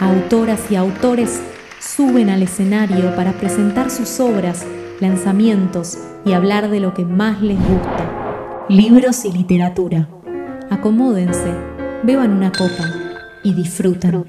Autoras y autores suben al escenario para presentar sus obras, lanzamientos y hablar de lo que más les gusta. Libros y literatura. Acomódense, beban una copa y disfruten.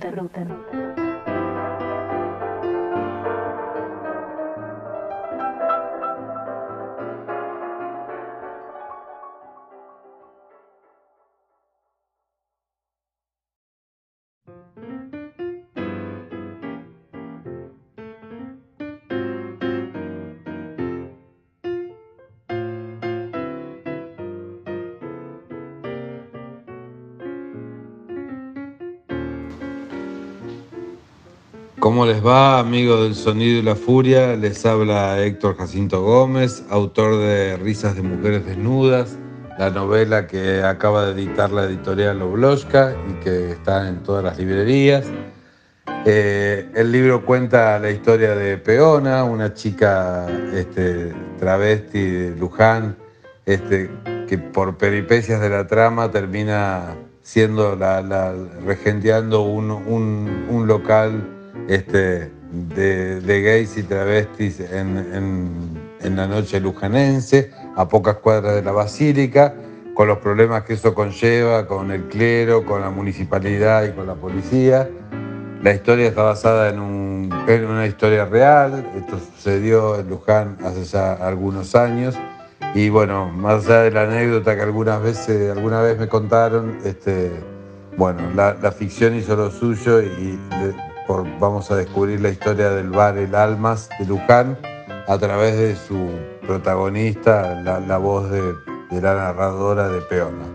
¿Cómo les va, amigos del Sonido y la Furia? Les habla Héctor Jacinto Gómez, autor de Risas de Mujeres Desnudas, la novela que acaba de editar la editorial Obloshka y que está en todas las librerías. Eh, el libro cuenta la historia de Peona, una chica este, travesti de Luján, este, que por peripecias de la trama termina siendo la, regenteando un, un local este, de, gays y travestis en, la noche lujanense, a pocas cuadras de la basílica, con los problemas que eso conlleva, con el clero, con la municipalidad y con la policía. La historia está basada en, una historia real, esto sucedió en Luján hace ya algunos años. Y bueno, más allá de la anécdota que algunas veces, alguna vez me contaron, este, bueno, la, la ficción hizo lo suyo y vamos a descubrir la historia del bar El Almas de Luján a través de su protagonista, la, voz de, la narradora de Peona.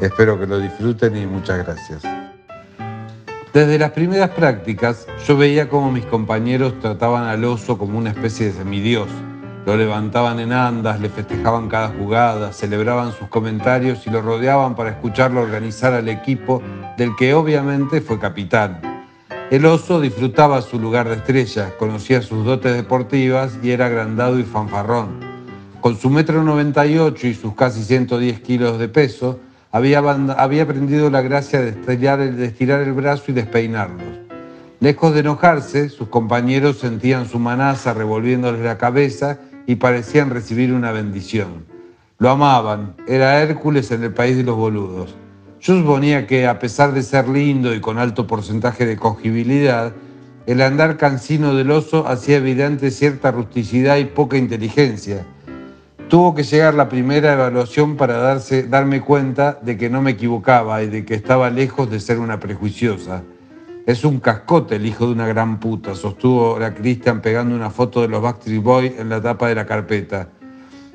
Espero que lo disfruten y muchas gracias. Desde las primeras prácticas, yo veía cómo mis compañeros trataban al oso como una especie de semidios. Lo levantaban en andas, le festejaban cada jugada, celebraban sus comentarios y lo rodeaban para escucharlo organizar al equipo del que obviamente fue capitán. El oso disfrutaba su lugar de estrella, conocía sus dotes deportivas y era agrandado y fanfarrón. Con su metro 98 y sus casi 110 kilos de peso, había, aprendido la gracia de estirar, de estirar el brazo y despeinarlos. Lejos de enojarse, sus compañeros sentían su manaza revolviéndoles la cabeza y parecían recibir una bendición. Lo amaban, era Hércules en el país de los boludos. Yo suponía que, a pesar de ser lindo y con alto porcentaje de cogibilidad, el andar cansino del oso hacía evidente cierta rusticidad y poca inteligencia. Tuvo que llegar la primera evaluación para darse, darme cuenta de que no me equivocaba y de que estaba lejos de ser una prejuiciosa. Es un cascote el hijo de una gran puta, sostuvo la Christian pegando una foto de los Backstreet Boys en la tapa de la carpeta.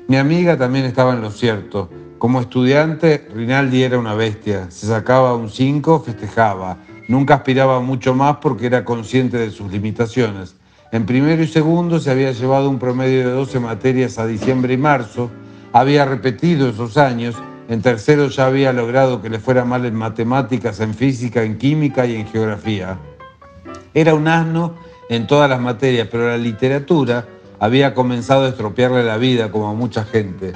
Mi amiga también estaba en lo cierto. Como estudiante, Rinaldi era una bestia. Se sacaba un 5, festejaba. Nunca aspiraba mucho más porque era consciente de sus limitaciones. En primero y segundo se había llevado un promedio de 12 materias a diciembre y marzo. Había repetido esos años. En tercero ya había logrado que le fuera mal en matemáticas, en física, en química y en geografía. Era un asno en todas las materias, pero la literatura había comenzado a estropearle la vida como a mucha gente.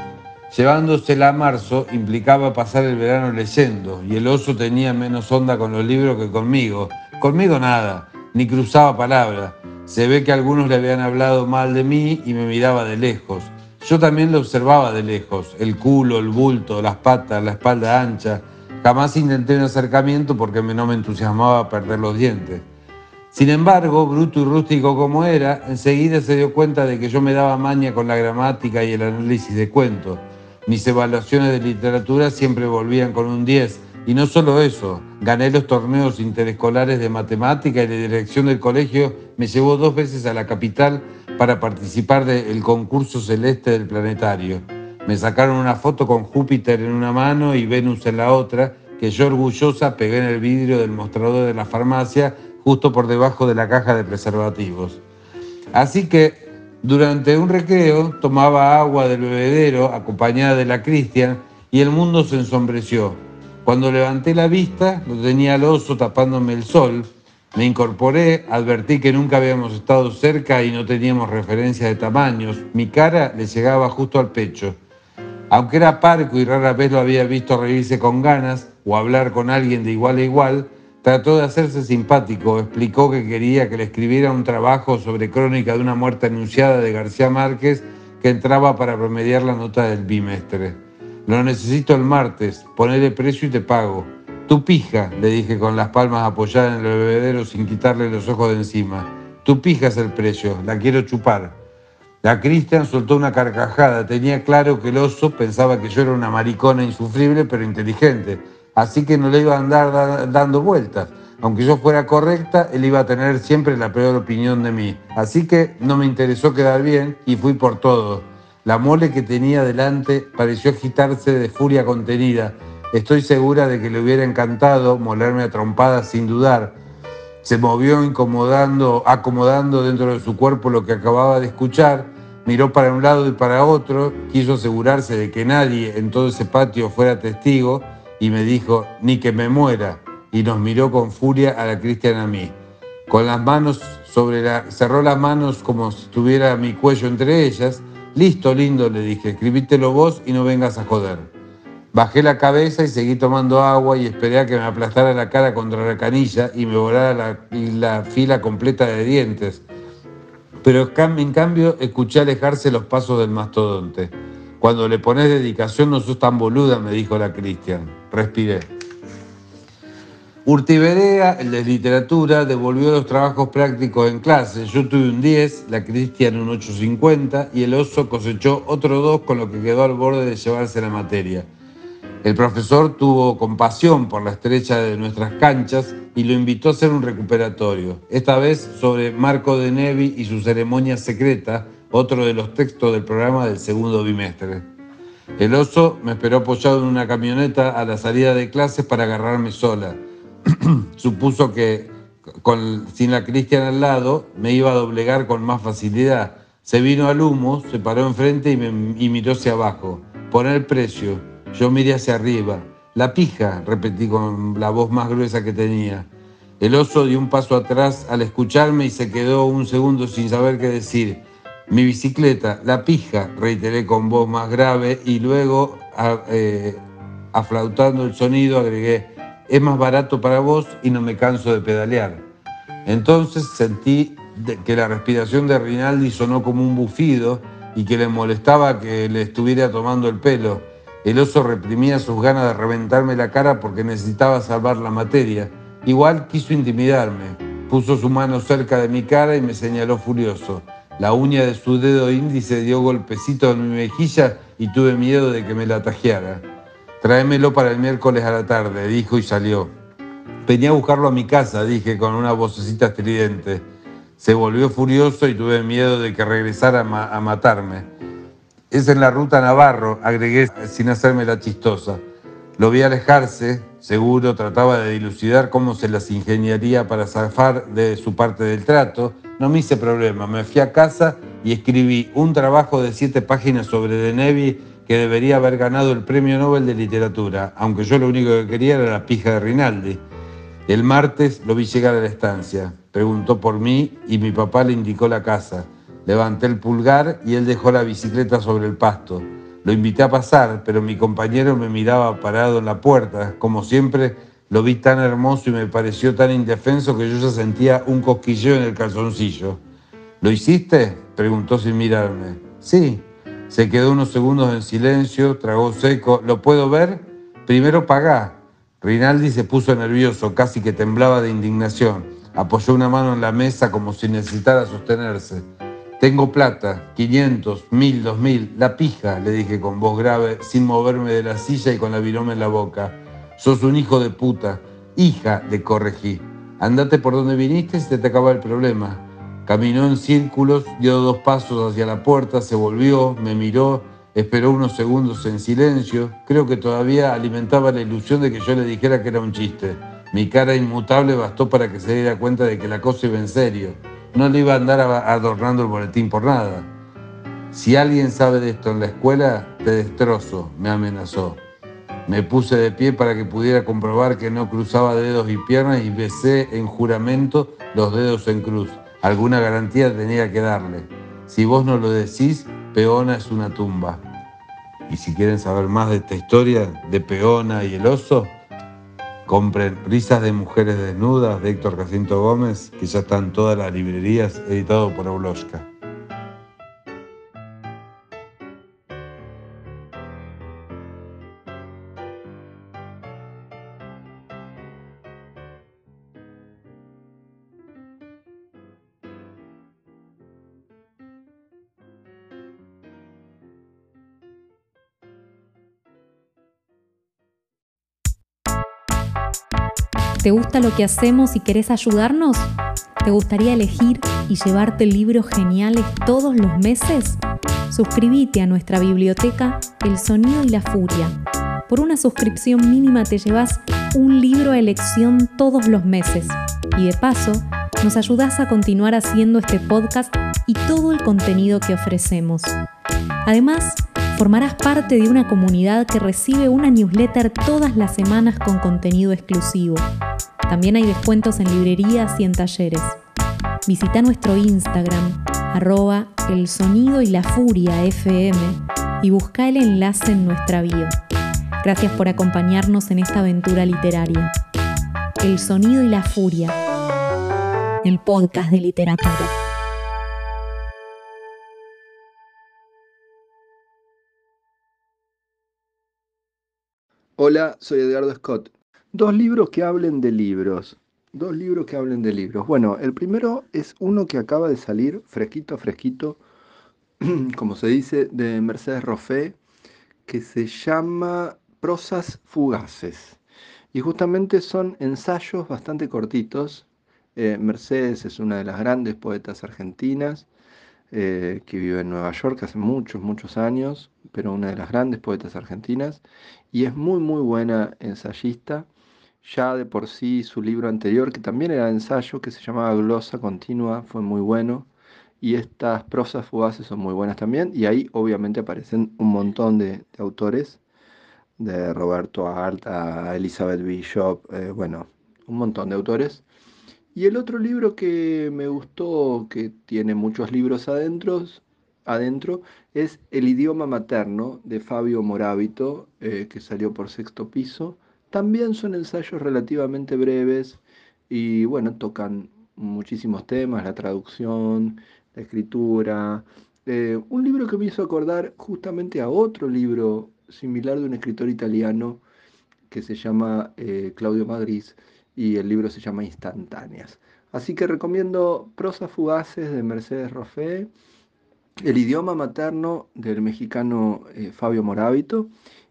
Llevándosela a marzo implicaba pasar el verano leyendo, y el oso tenía menos onda con los libros que conmigo. Conmigo nada, ni cruzaba palabra. Se ve que algunos le habían hablado mal de mí y me miraba de lejos. Yo también lo observaba de lejos, el culo, el bulto, las patas, la espalda ancha. Jamás intenté un acercamiento porque no me entusiasmaba perder los dientes. Sin embargo, bruto y rústico como era, enseguida se dio cuenta de que yo me daba maña con la gramática y el análisis de cuentos mis evaluaciones de literatura siempre volvían con un 10. Y no solo eso, gané los torneos interescolares de matemática y la dirección del colegio me llevó dos veces a la capital para participar del concurso celeste del planetario. Me sacaron una foto con Júpiter en una mano y Venus en la otra, que yo orgullosa pegué en el vidrio del mostrador de la farmacia justo por debajo de la caja de preservativos. Así que durante un recreo tomaba agua del bebedero acompañada de la Cristian y el mundo se ensombreció. Cuando levanté la vista, lo tenía al oso tapándome el sol. Me incorporé, advertí que nunca habíamos estado cerca y no teníamos referencia de tamaños. Mi cara le llegaba justo al pecho. Aunque era parco y rara vez lo había visto reírse con ganas o hablar con alguien de igual a igual, trató de hacerse simpático, explicó que quería que le escribiera un trabajo sobre crónica de una muerte anunciada de García Márquez que entraba para promediar la nota del bimestre. Lo necesito el martes, ponele precio y te pago. Tu pija, le dije con las palmas apoyadas en el bebedero sin quitarle los ojos de encima. Tu pija es el precio, la quiero chupar. La Cristian soltó una carcajada. Tenía claro que el oso pensaba que yo era una maricona insufrible pero inteligente. Así que no le iba a andar dando vueltas. Aunque yo fuera correcta, él iba a tener siempre la peor opinión de mí. Así que no me interesó quedar bien y fui por todo. La mole que tenía delante pareció agitarse de furia contenida. Estoy segura de que le hubiera encantado molerme a trompadas sin dudar. Se movió incomodando, acomodando dentro de su cuerpo lo que acababa de escuchar miró para un lado y para otro, quiso asegurarse de que nadie en todo ese patio fuera testigo y me dijo, ni que me muera, y nos miró con furia a la Cristian a mí. Con las manos sobre la... cerró las manos como si tuviera mi cuello entre ellas. Listo, lindo, le dije, escribítelo vos y no vengas a joder. Bajé la cabeza y seguí tomando agua y esperé a que me aplastara la cara contra la canilla y me volara la, la fila completa de dientes pero en cambio escuché alejarse los pasos del mastodonte. Cuando le pones dedicación no sos tan boluda, me dijo la Cristian. Respiré. Urtiberea, el de literatura, devolvió los trabajos prácticos en clase. Yo tuve un 10, la Cristian un 850 y el oso cosechó otro 2 con lo que quedó al borde de llevarse la materia. El profesor tuvo compasión por la estrecha de nuestras canchas y lo invitó a hacer un recuperatorio, esta vez sobre Marco de Nevi y su ceremonia secreta, otro de los textos del programa del segundo bimestre. El oso me esperó apoyado en una camioneta a la salida de clases para agarrarme sola. Supuso que sin la Cristian al lado me iba a doblegar con más facilidad. Se vino al humo, se paró enfrente y, me, y miró hacia abajo. Poner precio yo miré hacia arriba. La pija, repetí con la voz más gruesa que tenía. El oso dio un paso atrás al escucharme y se quedó un segundo sin saber qué decir. Mi bicicleta, la pija, reiteré con voz más grave y luego, eh, aflautando el sonido, agregué, es más barato para vos y no me canso de pedalear. Entonces sentí que la respiración de Rinaldi sonó como un bufido y que le molestaba que le estuviera tomando el pelo. El oso reprimía sus ganas de reventarme la cara porque necesitaba salvar la materia. Igual quiso intimidarme. Puso su mano cerca de mi cara y me señaló furioso. La uña de su dedo índice dio golpecito en mi mejilla y tuve miedo de que me la tajeara. Tráemelo para el miércoles a la tarde, dijo y salió. Venía a buscarlo a mi casa, dije con una vocecita estridente. Se volvió furioso y tuve miedo de que regresara a matarme. Es en la ruta Navarro, agregué sin hacerme la chistosa. Lo vi alejarse, seguro trataba de dilucidar cómo se las ingeniaría para zafar de su parte del trato. No me hice problema, me fui a casa y escribí un trabajo de siete páginas sobre De que debería haber ganado el Premio Nobel de Literatura, aunque yo lo único que quería era la pija de Rinaldi. El martes lo vi llegar a la estancia, preguntó por mí y mi papá le indicó la casa. Levanté el pulgar y él dejó la bicicleta sobre el pasto. Lo invité a pasar, pero mi compañero me miraba parado en la puerta. Como siempre, lo vi tan hermoso y me pareció tan indefenso que yo ya sentía un cosquilleo en el calzoncillo. ¿Lo hiciste? preguntó sin mirarme. Sí. Se quedó unos segundos en silencio, tragó seco. ¿Lo puedo ver? Primero pagá. Rinaldi se puso nervioso, casi que temblaba de indignación. Apoyó una mano en la mesa como si necesitara sostenerse. Tengo plata, 500, 1000, 2000, la pija, le dije con voz grave, sin moverme de la silla y con la viroma en la boca. Sos un hijo de puta. Hija, le corregí. Andate por donde viniste y se te acaba el problema. Caminó en círculos, dio dos pasos hacia la puerta, se volvió, me miró, esperó unos segundos en silencio. Creo que todavía alimentaba la ilusión de que yo le dijera que era un chiste. Mi cara inmutable bastó para que se diera cuenta de que la cosa iba en serio. No le iba a andar adornando el boletín por nada. Si alguien sabe de esto en la escuela, te destrozo, me amenazó. Me puse de pie para que pudiera comprobar que no cruzaba dedos y piernas y besé en juramento los dedos en cruz. Alguna garantía tenía que darle. Si vos no lo decís, Peona es una tumba. Y si quieren saber más de esta historia de Peona y el oso, compren Risas de Mujeres Desnudas de Héctor Jacinto Gómez, que ya están todas las librerías, editado por Obloshka. ¿Te gusta lo que hacemos y querés ayudarnos? ¿Te gustaría elegir y llevarte libros geniales todos los meses? Suscríbete a nuestra biblioteca El Sonido y la Furia. Por una suscripción mínima te llevas un libro a elección todos los meses. Y de paso, nos ayudas a continuar haciendo este podcast y todo el contenido que ofrecemos. Además, formarás parte de una comunidad que recibe una newsletter todas las semanas con contenido exclusivo. También hay descuentos en librerías y en talleres. Visita nuestro Instagram, arroba el sonido y la furia FM y busca el enlace en nuestra bio. Gracias por acompañarnos en esta aventura literaria. El sonido y la furia, el podcast de literatura. Hola, soy Edgardo Scott. Dos libros que hablen de libros. Dos libros que hablen de libros. Bueno, el primero es uno que acaba de salir, fresquito, fresquito, como se dice, de Mercedes Roffé, que se llama Prosas Fugaces. Y justamente son ensayos bastante cortitos. Eh, Mercedes es una de las grandes poetas argentinas eh, que vive en Nueva York hace muchos, muchos años, pero una de las grandes poetas argentinas. Y es muy, muy buena ensayista ya de por sí su libro anterior, que también era ensayo, que se llamaba Glosa Continua, fue muy bueno. Y estas prosas fugaces son muy buenas también. Y ahí obviamente aparecen un montón de, autores, de Roberto Alta, Elizabeth Bishop, eh, bueno, un montón de autores. Y el otro libro que me gustó, que tiene muchos libros adentro, adentro es El idioma materno de Fabio Morábito, eh, que salió por sexto piso. También son ensayos relativamente breves y bueno, tocan muchísimos temas, la traducción, la escritura. Eh, un libro que me hizo acordar justamente a otro libro similar de un escritor italiano que se llama eh, Claudio Madriz y el libro se llama Instantáneas. Así que recomiendo Prosas Fugaces de Mercedes Roffé, El idioma materno del mexicano eh, Fabio Morábito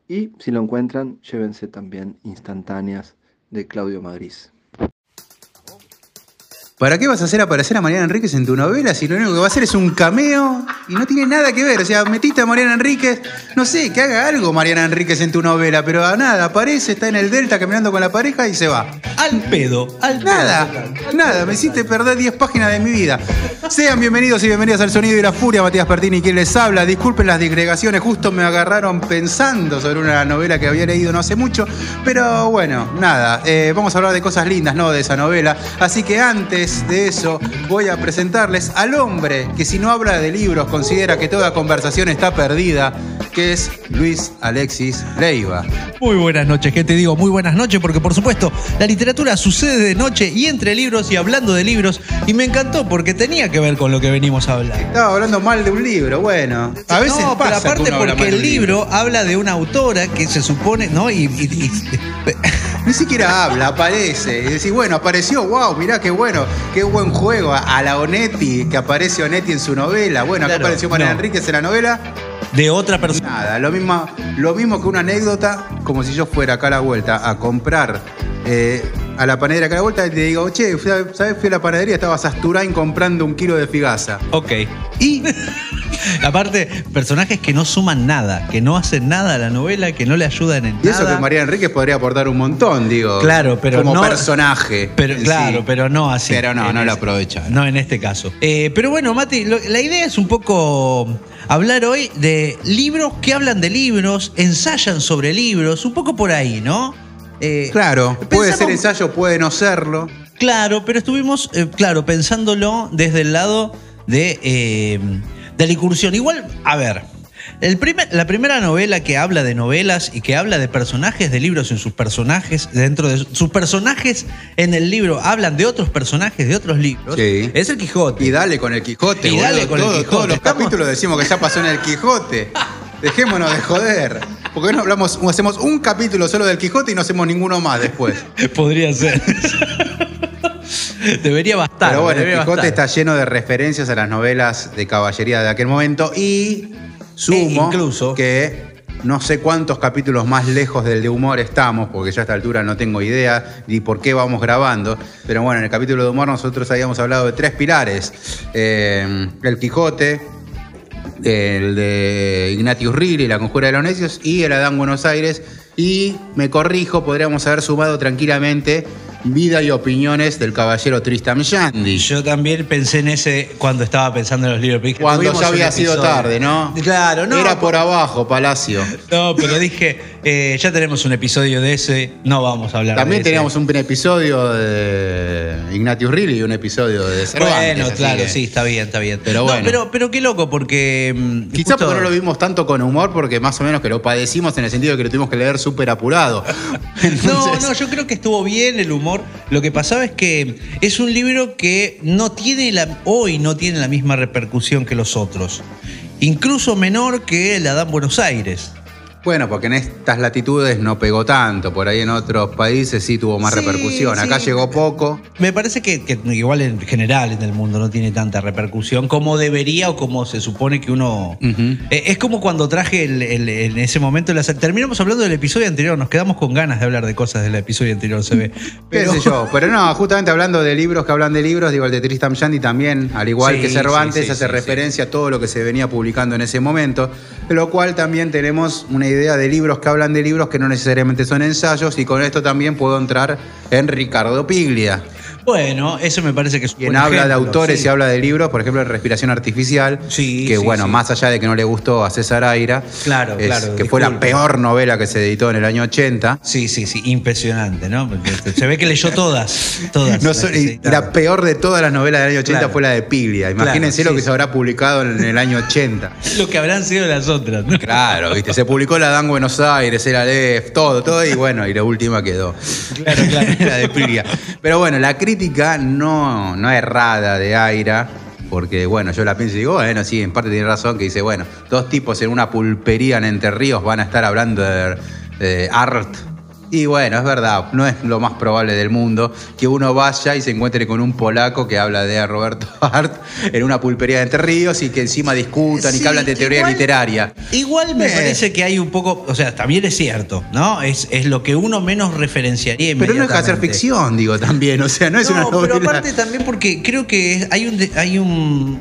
y si lo encuentran, llévense también instantáneas de Claudio Madrid. ¿Para qué vas a hacer aparecer a Mariana Enríquez en tu novela si lo único que va a hacer es un cameo y no tiene nada que ver? O sea, metiste a Mariana Enríquez, no sé, que haga algo Mariana Enríquez en tu novela, pero a nada, aparece, está en el Delta caminando con la pareja y se va. Al pedo, al Nada, nada, me hiciste perder 10 páginas de mi vida. Sean bienvenidos y bienvenidas al Sonido y la Furia, Matías Pertini, quien les habla. Disculpen las digregaciones, justo me agarraron pensando sobre una novela que había leído no hace mucho, pero bueno, nada, eh, vamos a hablar de cosas lindas, ¿no? De esa novela. Así que antes de eso, voy a presentarles al hombre que si no habla de libros considera que toda conversación está perdida, que es Luis Alexis Leiva. Muy buenas noches, ¿qué te digo? Muy buenas noches, porque por supuesto la literatura sucede de noche y entre libros y hablando de libros, y me encantó porque tenía que ver con lo que venimos a hablar. Estaba hablando mal de un libro, bueno. A veces no, pero aparte porque el libro, habla de una autora que se supone, ¿no? y ni siquiera habla, aparece. Y decís, bueno, apareció, wow, mirá qué bueno, qué buen juego. A la Onetti, que aparece Onetti en su novela. Bueno, acá apareció María Enríquez en la novela. De otra persona. Nada, lo mismo, lo mismo que una anécdota, como si yo fuera acá a la vuelta a comprar eh, a la panadería que a la vuelta y te digo, che, ¿sabes? Fui a la panadería, estaba Sasturain comprando un kilo de figaza. Ok. Y Aparte, personajes que no suman nada, que no hacen nada a la novela, que no le ayudan en Y eso nada. que María Enríquez podría aportar un montón, digo. Claro, pero Como no- personaje. Pero, claro, sí. pero no así. Pero no, no lo ese- aprovecha. No en este caso. Eh, pero bueno, Mati, lo- la idea es un poco hablar hoy de libros que hablan de libros, ensayan sobre libros, un poco por ahí, ¿no? Eh, Claro, puede ser ensayo, puede no serlo. Claro, pero estuvimos, eh, claro, pensándolo desde el lado de, eh, de la incursión. Igual, a ver, el primer- la primera novela que habla de novelas y que habla de personajes de libros en sus personajes, dentro de sus personajes en el libro, hablan de otros personajes de otros libros, Sí. es el Quijote. Y dale con el Quijote, Y boludo. dale con el Todo- Quijote. Todos los Estamos- capítulos decimos que ya pasó en el Quijote. Dejémonos de joder. Porque hoy no hablamos, hacemos un capítulo solo del Quijote y no hacemos ninguno más después. Podría ser. debería bastar. Pero bueno, el Quijote bastar. está lleno de referencias a las novelas de caballería de aquel momento y sumo E incluso- que no sé cuántos capítulos más lejos del de humor estamos, porque ya a esta altura no tengo idea ni por qué vamos grabando. Pero bueno, en el capítulo de humor nosotros habíamos hablado de tres pilares. Eh, el Quijote, el de Ignatius Riley, La Conjura de los Necios, y el Adán Buenos Aires. Y me corrijo, podríamos haber sumado tranquilamente vida y opiniones del caballero Tristam Shandy. Yo también pensé en ese cuando estaba pensando en los libros. Cuando ya había sido tarde, ¿no? Claro, no. Era por abajo, Palacio. No, pero dije, eh, ya tenemos un episodio de ese, no vamos a hablar También de ese. teníamos un episodio de Ignatius Riley y un episodio de Cervantes. Bueno, claro, que- sí, está bien, está bien. Pero No, bueno. pero, pero qué loco, porque. mm, Quizá justo- no lo vimos tanto con humor, porque más o menos que lo padecimos en el sentido de que lo tuvimos que leer súper apurado. No, no, yo creo que estuvo bien el humor. Lo que pasaba es que es un libro que no tiene la, hoy no tiene la misma repercusión que los otros. Incluso menor que el Adán Buenos Aires. Bueno, porque en estas latitudes no pegó tanto, por ahí en otros países sí tuvo más Sí, repercusión. Acá sí. llegó poco. Me parece que, que igual en general en el mundo no tiene tanta repercusión como debería o como se supone que uno... Ujú. Eh, Es como cuando traje el- el- en ese momento... la- terminamos hablando del episodio anterior, nos quedamos con ganas de hablar de cosas del episodio anterior, se ve. ¿Qué sé yo? Pero no, justamente hablando de libros que hablan de libros, digo, el de Tristam Shandy también, al igual Sí, que Cervantes, sí, sí, hace sí, referencia a todo lo que se venía publicando en ese momento, de lo cual también tenemos una idea de libros que hablan de libros que no necesariamente son ensayos, y con esto también puedo entrar en Ricardo Piglia, Bueno, eso me parece que es un quien buen habla de autores sí. y habla de libros, por ejemplo, de Respiración Artificial, Sí, que sí, bueno, más allá de que no le gustó a César Aira, Claro, es- claro, que fue la peor novela que se editó en el año 80. Sí, sí, sí, impresionante, ¿no? Porque se ve que leyó todas, todas. No y la peor de todas las novelas del año 80 Claro. fue la de Piglia. Imagínense lo que se habrá publicado en el año 80. Lo que habrán sido las otras, ¿no? Claro, ¿viste? Se publicó la Dan Buenos Aires, era Lef, todo, todo, y bueno, y la última quedó. Claro, claro. la de Piglia. Pero bueno, la crítica no, no errada de Aira, porque bueno, yo la pienso y digo, bueno, sí, en parte tiene razón, que dice, bueno, dos tipos en una pulpería en Entre Ríos van a estar hablando de, de art. Y bueno, es verdad, no es lo más probable del mundo que uno vaya y se encuentre con un polaco que habla de Roberto Art en una pulpería de Entre Ríos y que encima discutan y que hablan de teoría igual- literaria. Igual me Eh. parece que hay un poco, o sea, también es cierto, ¿no? Es, es lo que uno menos referenciaría Pero no de ser inmediatamente. ficción, digo, también. O sea, no es una No, novela. pero aparte también porque creo que es- hay un, hay un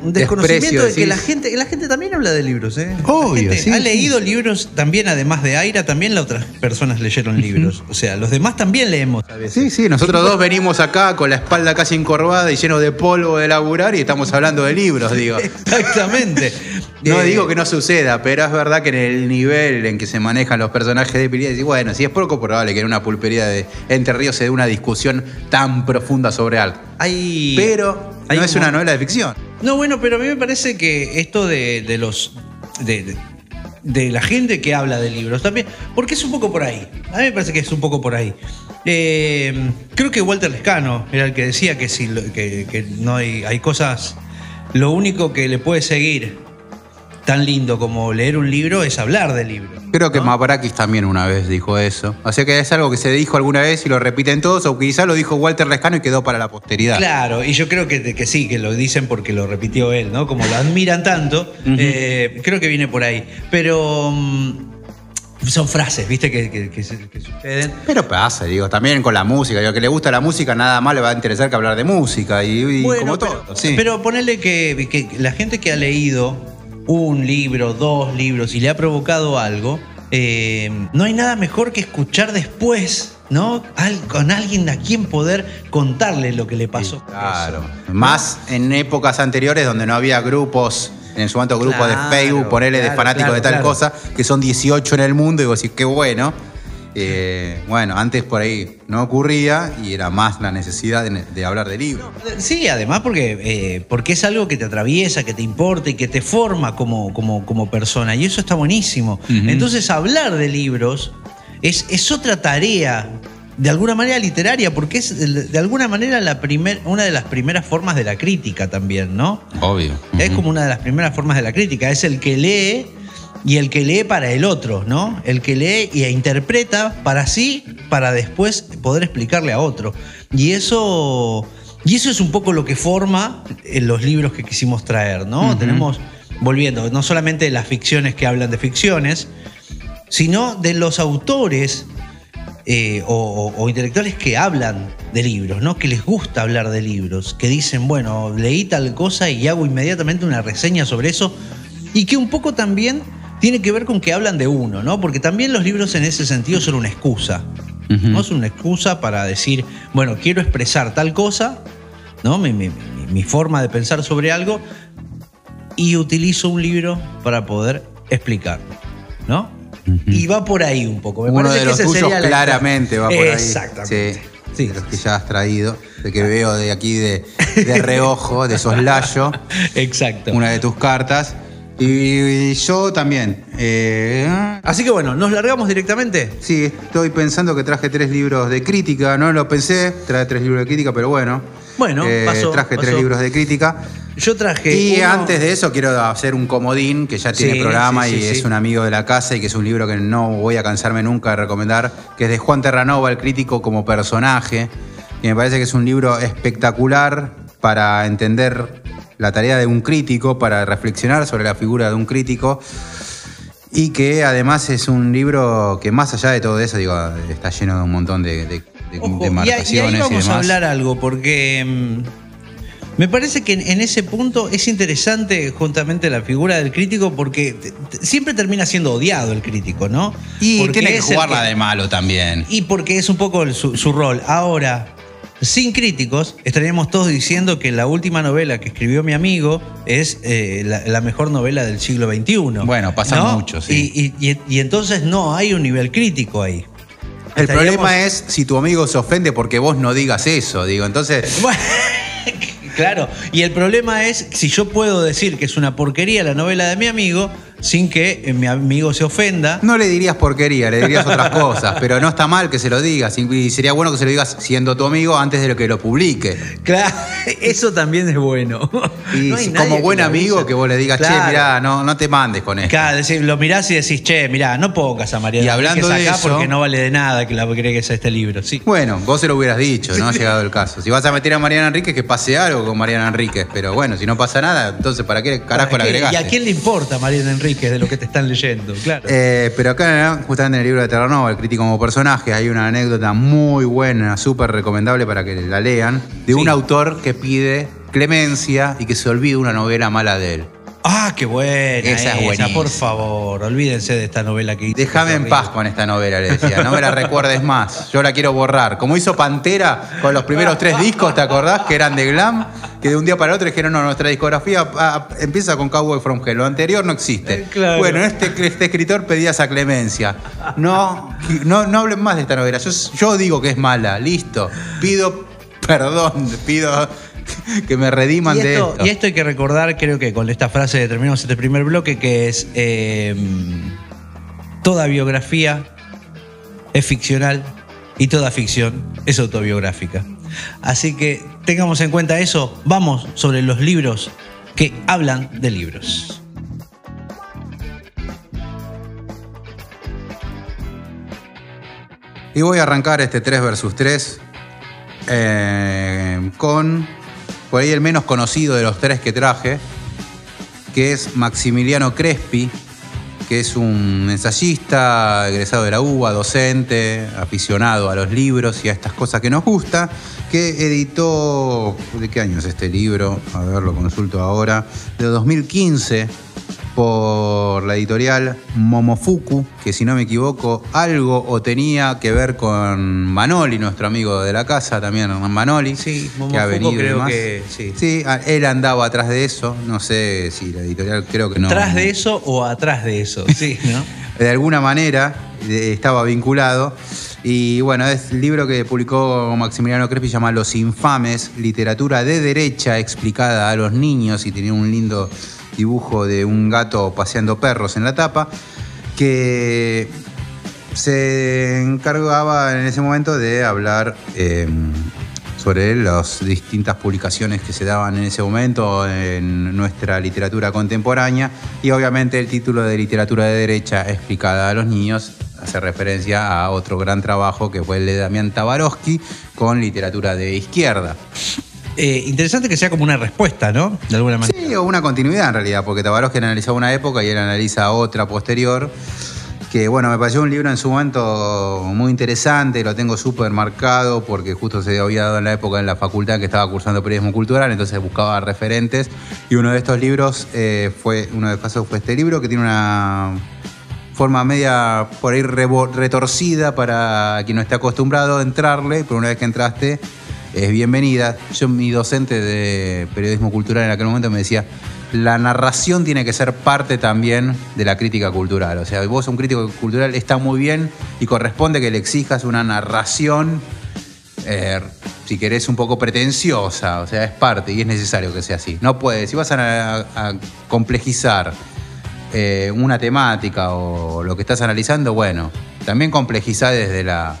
un Desprecio, desconocimiento de que la gente, la gente también habla de libros, ¿eh? La Obvio, gente sí, ha leído libros también, además de Aira, también las otras personas leyeron libros. O sea, los demás también leemos a veces. Sí, sí, nosotros dos venimos acá con la espalda casi encorvada y llenos de polvo de laburar y estamos hablando de libros, digo. Exactamente. No Eh, digo que no suceda, pero es verdad que en el nivel en que se manejan los personajes de Piglia, y bueno, sí es poco probable que en una pulpería de Entre Ríos se dé una discusión tan profunda sobre algo. Hay, Pero hay no es un una novela de ficción. No, bueno, pero a mí me parece que esto de, de los. De, de- de la gente que habla de libros también. Porque es un poco por ahí. A mí me parece que es un poco por ahí. Eh, creo que Walter Lescano era el que decía que si que, que no hay, hay cosas. Lo único que le puede seguir tan lindo como leer un libro es hablar del libro. Creo que ¿no? Mavrakis también una vez dijo eso. O sea que es algo que se dijo alguna vez y lo repiten todos, o quizá lo dijo Walter Lescano y quedó para la posteridad. Claro, y yo creo que, que sí, que lo dicen porque lo repitió él, ¿no? Como lo admiran tanto, eh, creo que viene por ahí. Pero mm, son frases, ¿viste? Que, que- que se- que suceden. Pero pasa, digo, también con la música. Digo, que le gusta la música, nada más le va a interesar que hablar de música. Y, y Bueno, como pero, todo. Sí. pero ponerle que, que la gente que ha leído un libro, dos libros y le ha provocado algo, eh, no hay nada mejor que escuchar después, ¿no? Al- con alguien a quien poder contarle lo que le pasó. Claro. Más en épocas anteriores donde no había grupos, en su momento grupos Claro, de Facebook, ponerle de fanáticos claro, de tal cosa, que son 18 en el mundo, y vos decís, qué bueno. Eh, bueno, antes por ahí no ocurría y era más la necesidad de, de hablar de libros. Sí, además porque, eh, porque es algo que te atraviesa, que te importa y que te forma como, como, como persona. Y eso está buenísimo. Entonces, hablar de libros es, es otra tarea, de alguna manera literaria, porque es de, de alguna manera la primer, una de las primeras formas de la crítica también, ¿no? Obvio. Es como una de las primeras formas de la crítica. Es el que lee y el que lee para el otro, ¿no? El que lee e interpreta para sí, para después poder explicarle a otro. Y eso, y eso es un poco lo que forma en los libros que quisimos traer, ¿no? Tenemos, volviendo, no solamente las ficciones que hablan de ficciones, sino de los autores eh, o, o- o intelectuales que hablan de libros, ¿no? Que les gusta hablar de libros, que dicen, bueno, leí tal cosa y hago inmediatamente una reseña sobre eso, y que un poco también tiene que ver con que hablan de uno, ¿no? Porque también los libros en ese sentido son una excusa, Ujú. ¿no? Es una excusa para decir, bueno, quiero expresar tal cosa, ¿no? Mi, mi- mi- forma de pensar sobre algo, y utilizo un libro para poder explicarlo, ¿no? Y va por ahí un poco. Me Uno de que los tuyos la- claramente va por ahí. Exactamente. Sí, Sí. De los que ya has traído, de que veo de aquí de, de reojo, de soslayo, Exacto. una de tus cartas. Y, yo también. eh, Así que bueno, ¿nos largamos directamente? sí, estoy pensando que traje tres libros de crítica. No lo pensé, traje tres libros de crítica, pero bueno. Bueno, Eh, pasó, traje tres libros de crítica. Yo traje. Y uno- antes de eso quiero hacer un comodín que ya tiene Sí, programa sí, sí, y es un amigo de la casa y que es un libro que no voy a cansarme nunca de recomendar, que es de Juan Terranova, el crítico como personaje, que me parece que es un libro espectacular para entender la tarea de un crítico, para reflexionar sobre la figura de un crítico. Y que además es un libro que más allá de todo eso, digo, está lleno de un montón de, de, de- Ojo, de y, marcaciones ahí vamos a demás. hablar algo, porque mm, me parece que en, en ese punto es interesante justamente la figura del crítico, porque siempre termina siendo odiado el crítico, ¿no? Y Porque tiene que jugarla de malo también. Y porque es un poco el- su, su rol. Ahora, sin críticos, estaríamos todos diciendo que la última novela que escribió mi amigo es eh, la, la mejor novela del siglo XXI. Bueno, pasa ¿no? mucho, sí. Y, y- y entonces no hay un nivel crítico ahí. El Estaríamos- problema es si tu amigo se ofende porque vos no digas eso, digo. Entonces, Bueno, claro, y el problema es si yo puedo decir que es una porquería la novela de mi amigo sin que eh, mi amigo se ofenda. no le dirías porquería, le dirías otras cosas, pero no está mal que se lo digas. Y sería bueno que se lo digas siendo tu amigo antes de que lo publique. Claro, eso también es bueno. Y No como buen lo amigo que vos le digas, che, mirá, no, no te mandes con esto. Claro, lo mirás y decís, che, mirá, no pongas a María Y hablando Enríquez de acá eso- porque no vale de nada que la agregues a este libro. Sí. Bueno, vos se lo hubieras dicho, no ha llegado el caso. Si vas a meter a Mariana Enríquez, que pase algo con Mariana Enríquez. Pero bueno, si no pasa nada, entonces ¿para qué carajo la ¿Y agregaste? a quién le importa Mariana Enríquez de lo que te están leyendo? Claro. Eh, pero acá, ¿no? justamente en el libro de Terranova, el crítico como personaje, hay una anécdota muy buena, súper recomendable para que la lean, de Sí. un autor que pide clemencia y que se olvide una novela mala de él. Ah, qué buena. Esa es buenísima. Por favor, olvídense de esta novela que hice. Déjame en paz con esta novela, le decía. No me la recuerdes más. Yo la quiero borrar. Como hizo Pantera con los primeros tres discos, ¿te acordás? Que eran de glam. Que de un día para otro dijeron, no, nuestra discografía ah, empieza con Cowboy From Hell. Lo anterior no existe. Eh, claro. Bueno, este, este escritor pedía esa clemencia. No, no, no hablen más de esta novela. Yo, yo digo que es mala. Listo. Pido perdón. Pido que me rediman Y de esto, esto. y esto hay que recordar, creo que con esta frase terminamos este primer bloque, que es eh, toda biografía es ficcional y toda ficción es autobiográfica. Así que tengamos en cuenta eso, vamos sobre los libros que hablan de libros. Y voy a arrancar este 3 versus 3 eh, con por ahí el menos conocido de los tres que traje, que es Maximiliano Crespi, que es un ensayista, egresado de la UBA, docente, aficionado a los libros y a estas cosas que nos gusta, que editó, ¿de qué año es este libro? A ver, lo consulto ahora, de 2015 por la editorial Momofuku, que si no me equivoco, algo o tenía que ver con Manoli, nuestro amigo de la casa, también Manoli, Sí, que ha Momofuku venido y creo demás. que sí. Sí, a- él andaba atrás de eso, no sé si la editorial creo que no. ¿Tras de eso o atrás de eso? Sí, ¿no? de alguna manera estaba vinculado. Y bueno, es el libro que publicó Maximiliano Crespi, se llama Los Infames, literatura de derecha explicada a los niños y tenía un lindo dibujo de un gato paseando perros en la tapa, que se encargaba en ese momento de hablar eh, sobre las distintas publicaciones que se daban en ese momento en nuestra literatura contemporánea y obviamente el título de literatura de derecha explicada a los niños hace referencia a otro gran trabajo que fue el de Damián Tabarovsky con literatura de izquierda. Eh, interesante que sea como una respuesta, ¿no? De alguna manera. Sí, o una continuidad en realidad, porque Tabarovsky analizaba una época y él analiza otra posterior. Que bueno, me pareció un libro en su momento muy interesante, lo tengo súper marcado porque justo se había dado en la época en la facultad que estaba cursando periodismo cultural, entonces buscaba referentes. Y uno de estos libros eh, fue, uno de los casos fue este libro que tiene una forma media por ahí retorcida para quien no esté acostumbrado a entrarle, pero una vez que entraste es bienvenida. Yo, mi docente de periodismo cultural en aquel momento me decía, la narración tiene que ser parte también de la crítica cultural. O sea, vos un crítico cultural está muy bien y corresponde que le exijas una narración, eh, si querés, un poco pretenciosa. O sea, es parte y es necesario que sea así. No puedes, si vas a, complejizar eh, una temática o lo que estás analizando, bueno, también complejizá desde la,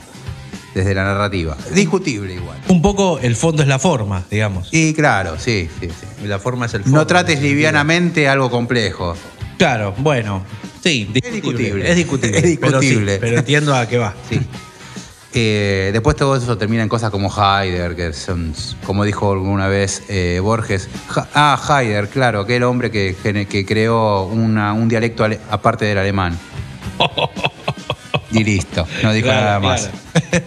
desde la narrativa. Discutible igual. Un poco el fondo es la forma, digamos. Y claro, sí, sí, sí. La forma es el fondo. No trates livianamente algo complejo. Claro, bueno. Sí, discutible. Es discutible. Es pero sí, discutible. Pero, entiendo a qué va. Sí. Eh, después todo eso termina en cosas como Heidegger, que son, como dijo alguna vez eh, Borges. Ah, Heidegger, claro, aquel hombre que, que creó una- un dialecto ale- aparte del alemán. Y listo, no dijo Claro, nada más. claro.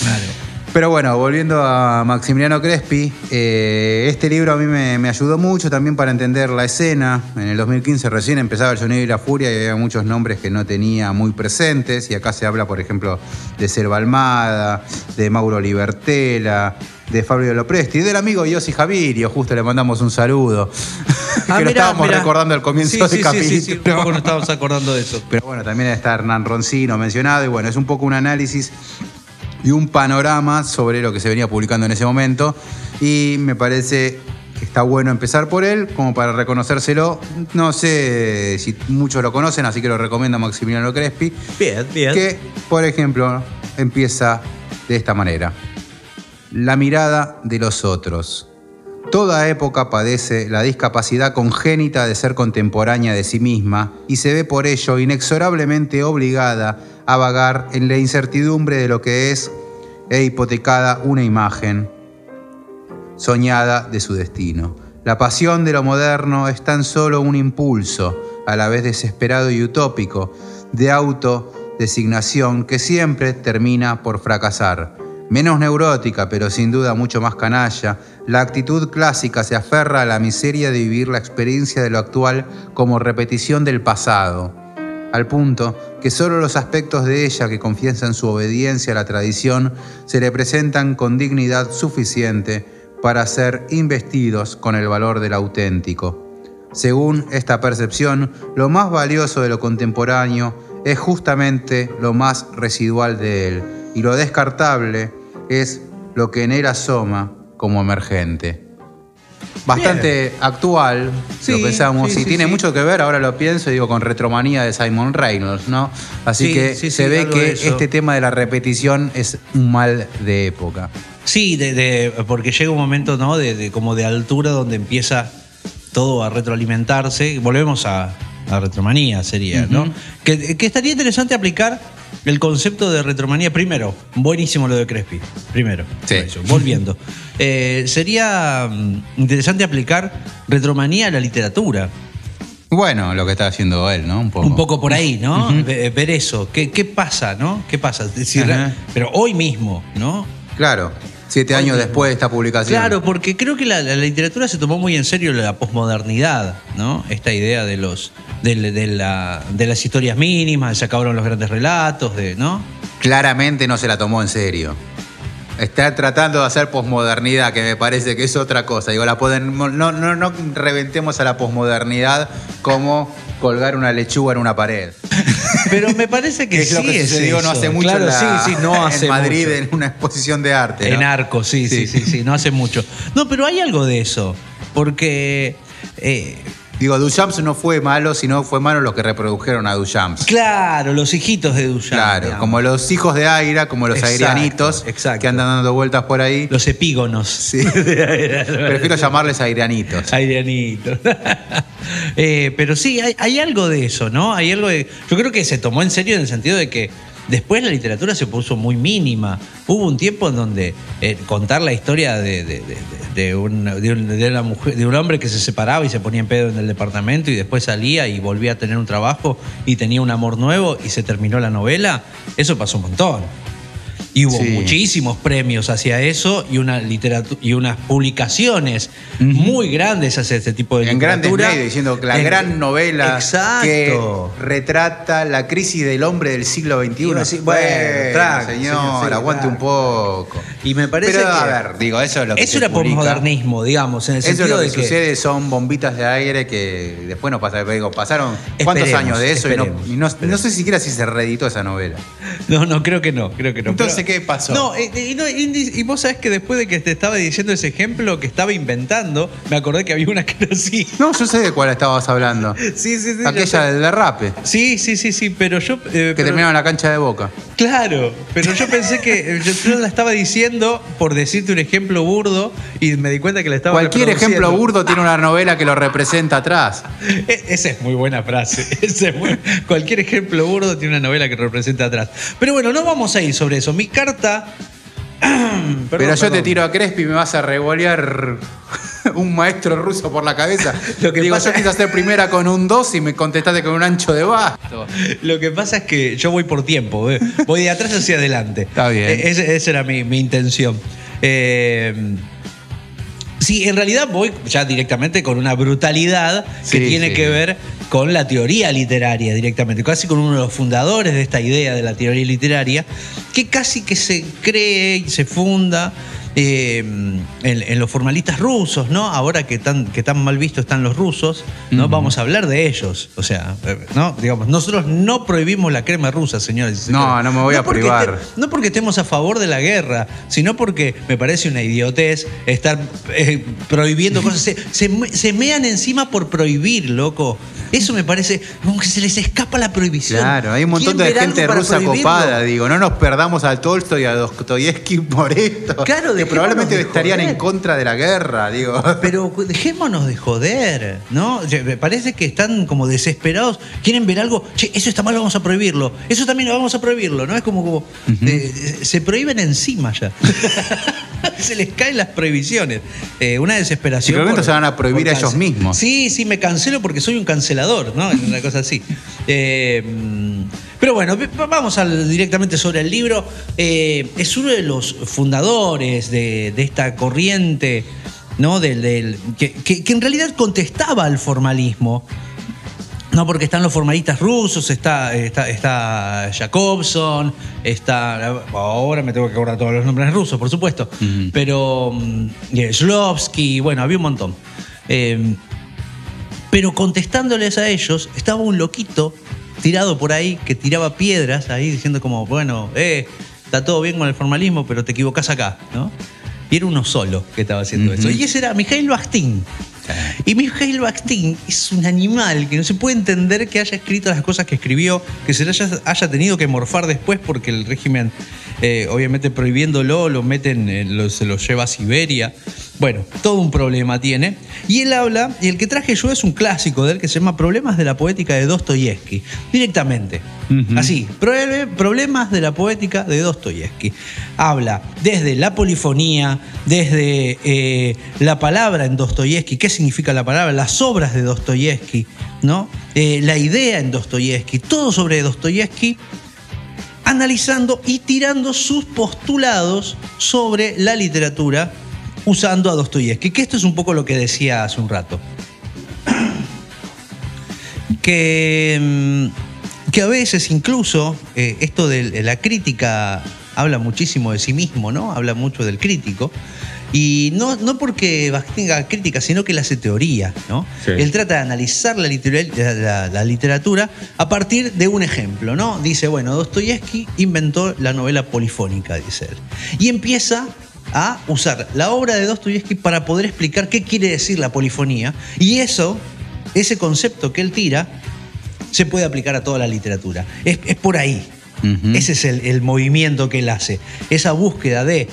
Claro. Pero bueno, volviendo a Maximiliano Crespi, eh, este libro a mí me, me ayudó mucho también para entender la escena. En el 2015 recién empezaba el sonido y la furia y había muchos nombres que no tenía muy presentes. Y acá se habla, por ejemplo, de Selva Almada, de Mauro Libertela, de Fabio Lopresti del amigo Yossi Javirio. Justo le mandamos un saludo. que lo mirá, estábamos mirá. recordando al comienzo Sí, del sí, sí, capítulo. Sí, sí, un poco nos estábamos acordando de eso. Pero bueno, también está Hernán Roncino mencionado y bueno, es un poco un análisis y un panorama sobre lo que se venía publicando en ese momento y me parece que está bueno empezar por él como para reconocérselo. No sé si muchos lo conocen, así que lo recomiendo a Maximiliano Crespi, Bien, bien. que por ejemplo empieza de esta manera. La mirada de los otros. Toda época padece la discapacidad congénita de ser contemporánea de sí misma y se ve por ello inexorablemente obligada a vagar en la incertidumbre de lo que es e hipotecada una imagen soñada de su destino. La pasión de lo moderno es tan solo un impulso, a la vez desesperado y utópico, de autodesignación que siempre termina por fracasar. Menos neurótica, pero sin duda mucho más canalla, la actitud clásica se aferra a la miseria de vivir la experiencia de lo actual como repetición del pasado, al punto que solo los aspectos de ella que confiesan su obediencia a la tradición se le presentan con dignidad suficiente para ser investidos con el valor del auténtico. Según esta percepción, lo más valioso de lo contemporáneo es justamente lo más residual de él, y lo descartable es lo que en él asoma como emergente. Bastante actual, Sí, lo pensamos, sí, y sí, tiene mucho que ver, ahora lo pienso, digo, con Retromanía de Simon Reynolds, ¿no? Así Sí, que se ve que este tema de la repetición es un mal de época. Sí, de, de- porque llega un momento, ¿no? De, de- como de altura donde empieza todo a retroalimentarse. Volvemos a, a retromanía, sería, ¿no? que, que estaría interesante aplicar el concepto de retromanía. Primero, buenísimo lo de Crespi. Primero, Sí. por eso, volviendo. Eh, sería mm, interesante aplicar retromanía a la literatura. Bueno, lo que está haciendo él, ¿no? Un poco. Un poco por ahí, ¿no? Ve- Ver eso. ¿Qué, qué pasa, no? ¿Qué pasa? Decir, pero hoy mismo, ¿no? Claro, siete años después de esta publicación. Claro, porque creo que la, la literatura se tomó muy en serio la posmodernidad, ¿no? Esta idea de los de, de la- de las historias mínimas, se acabaron los grandes relatos, de, ¿no? Claramente no se la tomó en serio. Está tratando de hacer posmodernidad, que me parece que es otra cosa. Digo, la poden- no, no, no reventemos a la posmodernidad como colgar una lechuga en una pared. Pero me parece que Que es sí lo que es no hace mucho Claro, en, la- sí, sí, no hace en Madrid mucho. en una exposición de arte. ¿no? En arco, sí, sí, sí, sí, no hace mucho. No, pero hay algo de eso, porque eh, Digo, Duchamp no fue malo, sino fue malo los que reprodujeron a Duchamp. claro, los hijitos de Duchamp. Claro, digamos. como los hijos de Aira, como los Exacto, airianitos, exacto. que andan dando vueltas por ahí. los epígonos. Sí. Prefiero llamarles airianitos. Airianito. Eh, pero sí, hay, hay algo de eso, ¿no? Hay algo de. Yo creo que se tomó en serio en el sentido de que después la literatura se puso muy mínima. Hubo un tiempo en donde eh, contar la historia de, de- de- un- de una mujer, de un hombre que se separaba y se ponía en pedo en el departamento y después salía y volvía a tener un trabajo y tenía un amor nuevo y se terminó la novela, eso pasó un montón. Y hubo Sí. muchísimos premios hacia eso y una literatura y unas publicaciones muy grandes hacia este tipo de En grandes literatura. medios, diciendo que la En- gran novela Exacto. que retrata la crisis del hombre del siglo XXI. Bueno, bueno, señor, aguante un poco. Y me parece Pero, que a ver, digo, eso es lo que eso era posmodernismo, digamos, en el Eso es sentido lo que, de que sucede, son bombitas de aire que después no pasa. Digo, pasaron cuántos años de eso y no, y no- no sé siquiera si se reeditó esa novela. No, no, creo que no, creo que no. Entonces, ¿qué pasó? No, eh, y, no, y- y vos sabés que después de que te estaba diciendo ese ejemplo que estaba inventando, me acordé que había una que era así. No, yo sé de cuál estabas hablando. Sí, sí, sí. Aquella del derrape, Sí, sí, sí, sí, pero yo. eh, que pero- terminaba en la cancha de boca. Claro, pero yo pensé que. eh, Yo, yo la estaba diciendo por decirte un ejemplo burdo y me di cuenta que la estaba Cualquier ejemplo burdo tiene una novela que lo representa atrás. E- Esa es muy buena frase. Ese es muy- cualquier ejemplo burdo tiene una novela que representa atrás. Pero bueno, no vamos a ir sobre eso. Mi carta. Perdón, Pero yo te tiro a Crespi y me vas a revolear un maestro ruso por la cabeza. Lo que Digo, pasa- yo quise hacer primera con un 2 y me contestaste con un ancho de basto. Lo que pasa es que yo voy por tiempo, ¿eh? voy de atrás hacia adelante. Está bien. Ese- esa era mi, mi intención. Eh, sí, en realidad voy ya directamente con una brutalidad que Sí, tiene sí. que ver con la teoría literaria directamente, casi con uno de los fundadores de esta idea de la teoría literaria, que casi que se cree y se funda eh, en, en los formalistas rusos, ¿no? Ahora que tan, que tan mal visto están los rusos, ¿no? Vamos a hablar de ellos. O sea, eh, ¿no? Digamos, nosotros no prohibimos la crema rusa, señores. No, señores. no me voy a privar. no porque estemos a favor de la guerra, sino porque me parece una idiotez estar eh, prohibiendo cosas. Se, se se mean encima por prohibir, loco. Eso me parece como que se les escapa la prohibición. Claro, hay un montón ¿Quién de gente rusa prohibirlo? copada, digo, no nos perdamos a Tolstoy y a Dostoyevsky por esto. Claro, que probablemente estarían en contra de la guerra, digo. Pero dejémonos de joder, ¿no? Me parece que están como desesperados, quieren ver algo, che, eso está mal, vamos a prohibirlo, eso también lo vamos a prohibirlo, ¿no? Es como, como eh, se prohíben encima ya. se les caen las prohibiciones. Eh, una desesperación. En momento se van a prohibir por a ellos mismos. Sí, sí, me cancelo porque soy un cancelador, ¿no? Una cosa así. Eh, pero bueno, vamos al- directamente sobre el libro. Eh, es uno de los fundadores de, de esta corriente, ¿no? Del, del- que, que- que en realidad contestaba al formalismo. No, porque están los formalistas rusos, está, está, está Jacobson, está. Ahora me tengo que acordar todos los nombres rusos, por supuesto. Pero. mm, y Shlovsky, bueno, había un montón. Eh, pero contestándoles a ellos, estaba un loquito tirado por ahí que tiraba piedras ahí diciendo como, bueno, eh, está todo bien con el formalismo, pero te equivocás acá, ¿no? Y era uno solo que estaba haciendo eso. Y ese era Mikhail Bakhtin. Y Mikhail Bakhtin es un animal que no se puede entender que haya escrito las cosas que escribió, que se haya, haya tenido que morfar después porque el régimen eh, obviamente prohibiéndolo, lo meten, eh, lo- se lo lleva a Siberia. Bueno, todo un problema tiene. Y él habla, y el que traje yo es un clásico de él que se llama Problemas de la poética de Dostoyevsky. Directamente. Así, Proble- Problemas de la poética de Dostoyevsky. Habla desde la polifonía, desde eh, la palabra en Dostoyevsky, qué significa la palabra, las obras de Dostoyevsky, ¿no? Eh, la idea en Dostoyevsky, todo sobre Dostoyevsky analizando y tirando sus postulados sobre la literatura usando a Dostoyevsky, que esto es un poco lo que decía hace un rato. Que, mm, que a veces incluso eh, esto de la crítica habla muchísimo de sí mismo, ¿no? Habla mucho del crítico. Y no, no porque tenga crítica, sino que él hace teoría, ¿no? Sí. Él trata de analizar la- la literatura a partir de un ejemplo, ¿no? Dice, bueno, Dostoyevsky inventó la novela polifónica, dice él. Y empieza a usar la obra de Dostoyevsky para poder explicar qué quiere decir la polifonía. Y eso, ese concepto que él tira, se puede aplicar a toda la literatura. Es, es por ahí. Ese es el, el movimiento que él hace. Esa búsqueda de.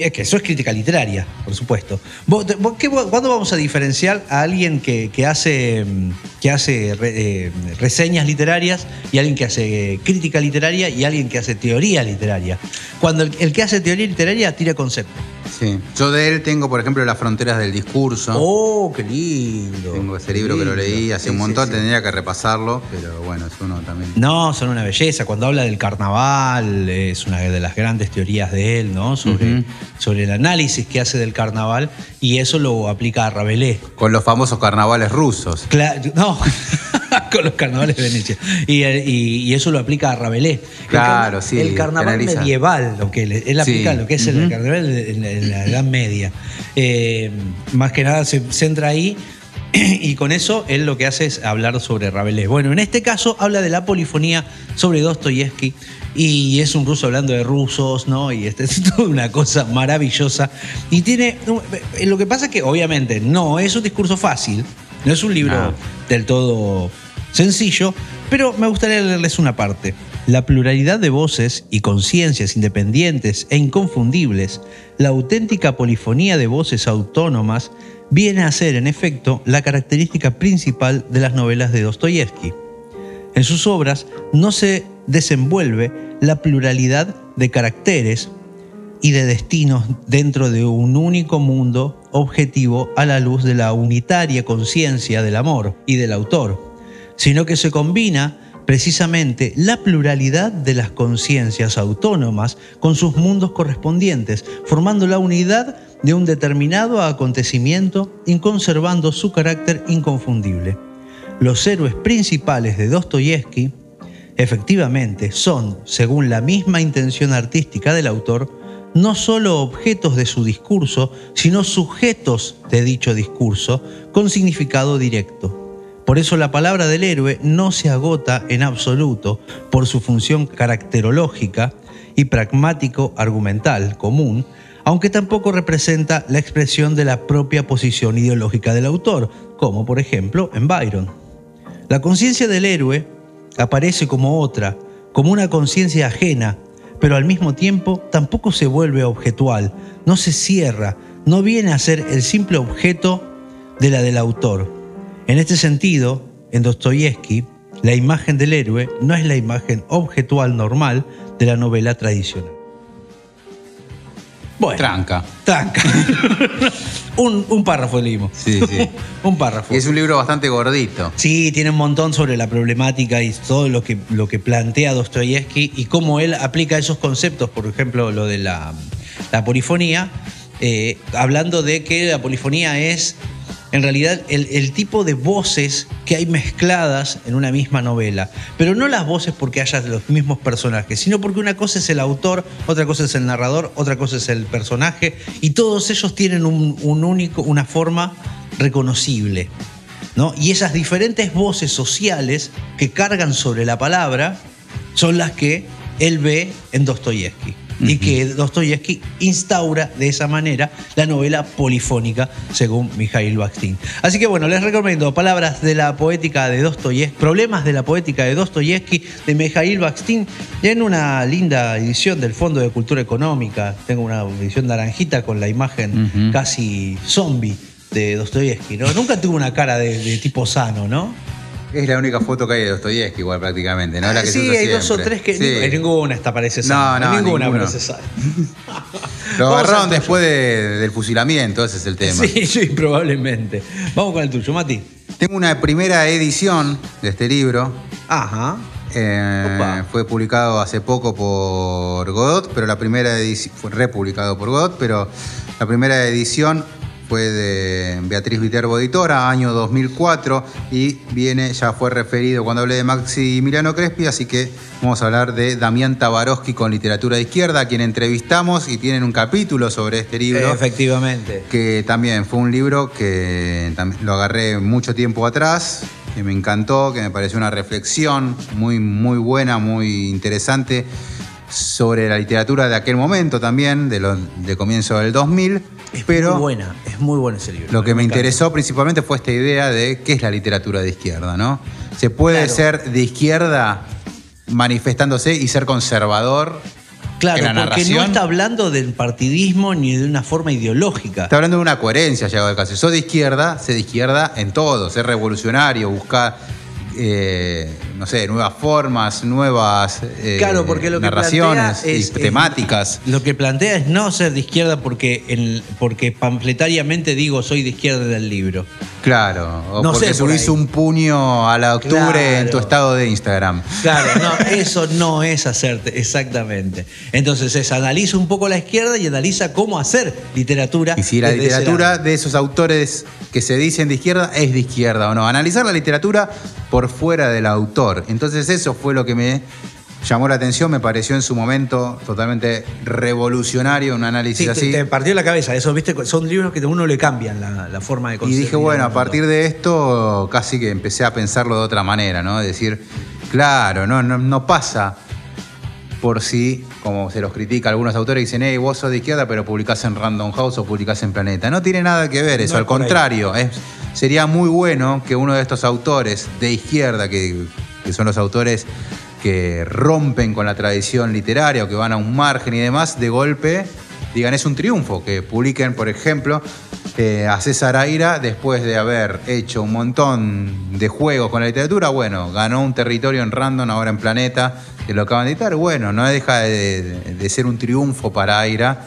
Es que eso es crítica literaria, por supuesto. ¿Cuándo vamos a diferenciar a alguien que, que hace, mm, que hace eh, reseñas literarias y alguien que hace crítica literaria y alguien que hace teoría literaria? Cuando el, el que hace teoría literaria tira conceptos. Sí. Yo de él tengo, por ejemplo, Las fronteras del discurso. ¡Oh, qué lindo! Tengo ese libro que lo leí hace Sí, un montón, sí. tendría que repasarlo, pero bueno, es uno también. No, son una belleza. Cuando habla del carnaval, es una de las grandes teorías de él, ¿no? Sobre el análisis que hace del carnaval y eso lo aplica a Rabelais. Con los famosos carnavales rusos. Cla- no, con los carnavales de Venecia. Y, y- y eso lo aplica a Rabelais. El Claro, sí, El carnaval medieval, lo que él, él aplica Sí, lo que es el carnaval en, la- en la Edad Media. Eh, más que nada se centra ahí. Y con eso él lo que hace es hablar sobre Rabelais. Bueno, en este caso habla de la polifonía sobre Dostoyevsky y es un ruso hablando de rusos, ¿no? Y este es toda una cosa maravillosa. Y tiene. eh, Lo que pasa es que, obviamente, no es un discurso fácil, no es un libro No. del todo sencillo, pero me gustaría leerles una parte. La pluralidad de voces y conciencias independientes e inconfundibles, la auténtica polifonía de voces autónomas, viene a ser, en efecto, la característica principal de las novelas de Dostoyevsky. En sus obras no se desenvuelve la pluralidad de caracteres y de destinos dentro de un único mundo objetivo a la luz de la unitaria conciencia del amor y del autor, sino que se combina precisamente la pluralidad de las conciencias autónomas con sus mundos correspondientes, formando la unidad de un determinado acontecimiento y conservando su carácter inconfundible. Los héroes principales de Dostoyevsky efectivamente son, según la misma intención artística del autor, no solo objetos de su discurso, sino sujetos de dicho discurso con significado directo. Por eso la palabra del héroe no se agota en absoluto por su función caracterológica y pragmático-argumental común, aunque tampoco representa la expresión de la propia posición ideológica del autor, como por ejemplo en Byron. La conciencia del héroe aparece como otra, como una conciencia ajena, pero al mismo tiempo tampoco se vuelve objetual, no se cierra, no viene a ser el simple objeto de la del autor. En este sentido, en Dostoyevsky, la imagen del héroe no es la imagen objetual normal de la novela tradicional. Bueno, Tranca. tranca. un, un párrafo leímos. Sí, sí. un párrafo. Y es un libro bastante gordito. Sí, tiene un montón sobre la problemática y todo lo que, lo que plantea Dostoyevsky y cómo él aplica esos conceptos, por ejemplo, lo de la, la polifonía, eh, hablando de que la polifonía es en realidad el, tipo de voces que hay mezcladas en una misma novela. Pero no las voces porque haya los mismos personajes, sino porque una cosa es el autor, otra cosa es el narrador, otra cosa es el personaje, y todos ellos tienen una forma reconocible. ¿no? Y esas diferentes voces sociales que cargan sobre la palabra son las que él ve en Dostoyevsky. Y que Dostoyevsky instaura de esa manera la novela polifónica, según Mikhail Bakhtin. Así que bueno, les recomiendo Palabras de la poética de Dostoyevsky, Problemas de la poética de Dostoyevsky, de Mikhail Bakhtin, en una linda edición del Fondo de Cultura Económica. Tengo una edición naranjita con la imagen casi zombie de Dostoyevsky, ¿no? Nunca tuvo una cara de, de tipo sano, ¿no? Es la única foto que hay de Dostoyevsky, igual prácticamente, ¿no? La que se sí, usa hay dos o tres que. Sí. ni- ninguna está parece sana. No, no, ninguna ninguno. parece sana. Lo Vamos agarraron después de- del fusilamiento, ese es el tema. Sí, sí, probablemente. Vamos con el tuyo, Mati. Tengo una primera edición de este libro. Ajá. Eh, fue publicado hace poco por Godot, pero la primera edición fue republicado por Godot, pero la primera edición fue de Beatriz Viterbo Editora, año 2004, y viene, ya fue referido cuando hablé de Maximiliano Crespi, así que vamos a hablar de Damián Tabarovsky con literatura de izquierda, a quien entrevistamos y tienen un capítulo sobre este libro Efectivamente. que también fue un libro que lo agarré mucho tiempo atrás, que me encantó, que me pareció una reflexión muy, muy buena, muy interesante sobre la literatura de aquel momento también, de, de comienzo del 2000. Es pero muy buena, es muy bueno ese libro. lo que me interesó principalmente fue esta idea de qué es la literatura de izquierda, ¿no? Se puede Claro. ser de izquierda manifestándose y ser conservador Claro, en la porque no está hablando del partidismo ni de una forma ideológica. Está hablando de una coherencia, llegado el caso. Sos de izquierda, sé de izquierda en todo, ser revolucionario, buscar, eh, no sé, nuevas formas, nuevas eh, Claro, porque lo que narraciones plantea y es, temáticas. es- lo que plantea es no ser de izquierda porque, porque pamfletariamente digo soy de izquierda del libro. Claro, o No porque sé subís un puño a la octubre Claro. en tu estado de Instagram. Claro, no, eso no es hacerte, exactamente. Entonces es analiza un poco la izquierda y analiza cómo hacer literatura. Y si la literatura de esos autores que se dicen de izquierda es de izquierda o no. Analizar la literatura por fuera del autor. Entonces eso fue lo que me llamó la atención, me pareció en su momento totalmente revolucionario un análisis Sí, te, así. te partió la cabeza, eso, viste, son libros que a uno le cambian la, la forma de Y concebir dije, bueno, a partir de esto casi que empecé a pensarlo de otra manera, ¿no? Decir, claro, no, no, no pasa por si, como se los critica algunos autores, dicen, hey, vos sos de izquierda, pero publicás en Random House o publicás en Planeta. No tiene nada que ver eso, No es al contrario, es, sería muy bueno que uno de estos autores de izquierda, que, que son los autores que rompen con la tradición literaria o que van a un margen y demás, de golpe digan es un triunfo, que publiquen, por ejemplo, eh, a César Aira después de haber hecho un montón de juegos con la literatura, bueno, ganó un territorio en Random, ahora en Planeta, que lo acaban de editar, bueno, no deja de, de ser un triunfo para Aira,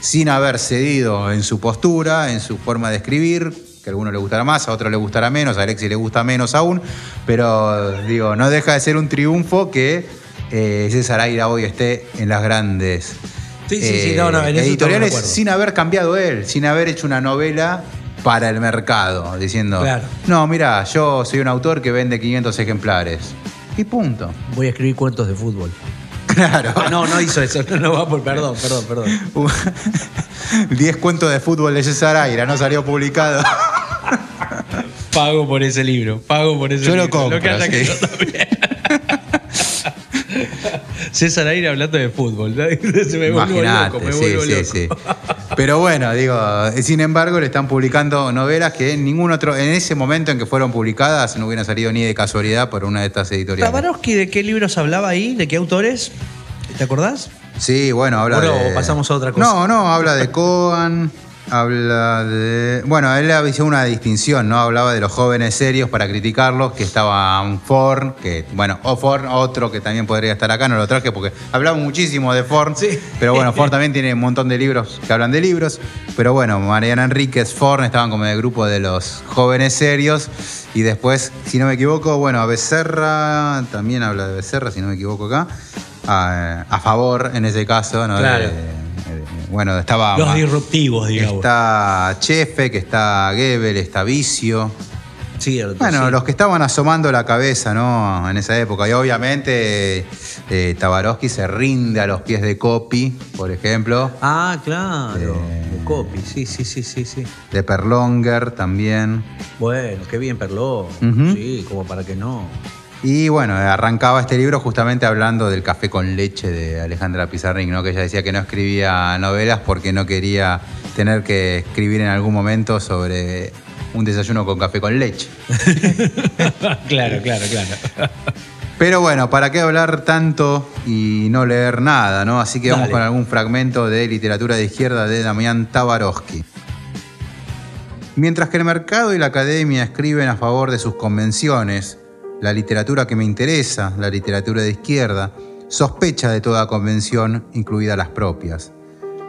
sin haber cedido en su postura, en su forma de escribir, que a alguno le gustará más, a otro le gustará menos, a Alexi le gusta menos aún, pero digo, no deja de ser un triunfo que eh, César Aira hoy esté en las grandes Sí, sí, sí, no, no, en eso estamos de editoriales sin haber cambiado él, sin haber hecho una novela para el mercado, diciendo, Claro. no, mira, yo soy un autor que vende 500 ejemplares. Y punto. Voy a escribir cuentos de fútbol. Claro. Ah, no, no hizo eso, no, no va por, perdón, perdón, perdón. 10 cuentos de fútbol de César Aira, no salió publicado. Pago por ese libro, pago por ese Yo lo libro. compro, que haya sí. que yo también. César Aire hablando de fútbol. ¿no? Se me vuelvo loco, me sí, vuelvo sí, loco. Pero bueno, digo, sin embargo, le están publicando novelas que en ningún otro, en ese momento en que fueron publicadas, no hubieran salido ni de casualidad por una de estas editoriales. Tabarovsky, ¿de qué libros hablaba ahí? ¿De qué autores? ¿Te acordás? Sí, bueno, habla ¿O no? de. ¿O pasamos a otra cosa? No, no, habla de Coan, habla de. Bueno, él hizo una distinción, ¿no? Hablaba de los jóvenes serios para criticarlos, que estaban Forn, que, bueno, o Forn, otro que también podría estar acá, no lo traje porque hablamos muchísimo de Forn. Sí. Pero bueno, Forn también tiene un montón de libros que hablan de libros. Pero bueno, Mariana Enríquez, Forn estaban como en el grupo de los jóvenes serios. Y después, si no me equivoco, bueno, Becerra también habla de Becerra, si no me equivoco acá. A, a favor en ese caso, ¿no? Claro. De- bueno, estaba. Los disruptivos, digamos. Está Chefe, que está Gebel, está Vicio. Cierto, Bueno, sí. los que estaban asomando la cabeza, ¿no? En esa época. Y obviamente eh, Tabarovsky se rinde a los pies de Copy, por ejemplo. Ah, claro. Eh. De copy, sí, sí, sí, sí, sí. De Perlonger también. Bueno, qué bien. Ujú. Sí, como para que no. Y bueno, arrancaba este libro justamente hablando del café con leche de Alejandra Pizarnik, ¿no? que ella decía que no escribía novelas porque no quería tener que escribir en algún momento sobre un desayuno con café con leche. claro, claro, claro. Pero bueno, ¿para qué hablar tanto y no leer nada, no? Así que vamos Dale. con algún fragmento de literatura de izquierda de Damián Tabarovsky. Mientras que el mercado y la academia escriben a favor de sus convenciones, la literatura que me interesa, la literatura de izquierda, sospecha de toda convención, incluidas las propias.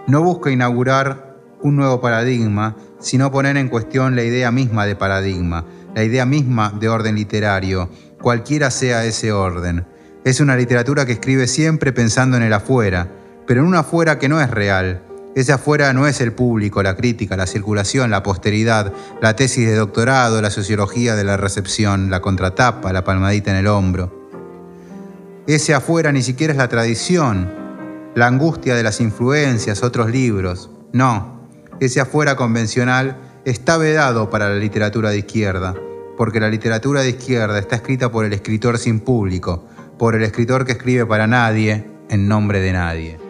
No busca inaugurar un nuevo paradigma, sino poner en cuestión la idea misma de paradigma, la idea misma de orden literario, cualquiera sea ese orden. Es una literatura que escribe siempre pensando en el afuera, pero en un afuera que no es real. Ese afuera no es el público, la crítica, la circulación, la posteridad, la tesis de doctorado, la sociología de la recepción, la contratapa, la palmadita en el hombro. Ese afuera ni siquiera es la tradición, la angustia de las influencias, otros libros. No, ese afuera convencional está vedado para la literatura de izquierda, porque la literatura de izquierda está escrita por el escritor sin público, por el escritor que escribe para nadie, en nombre de nadie.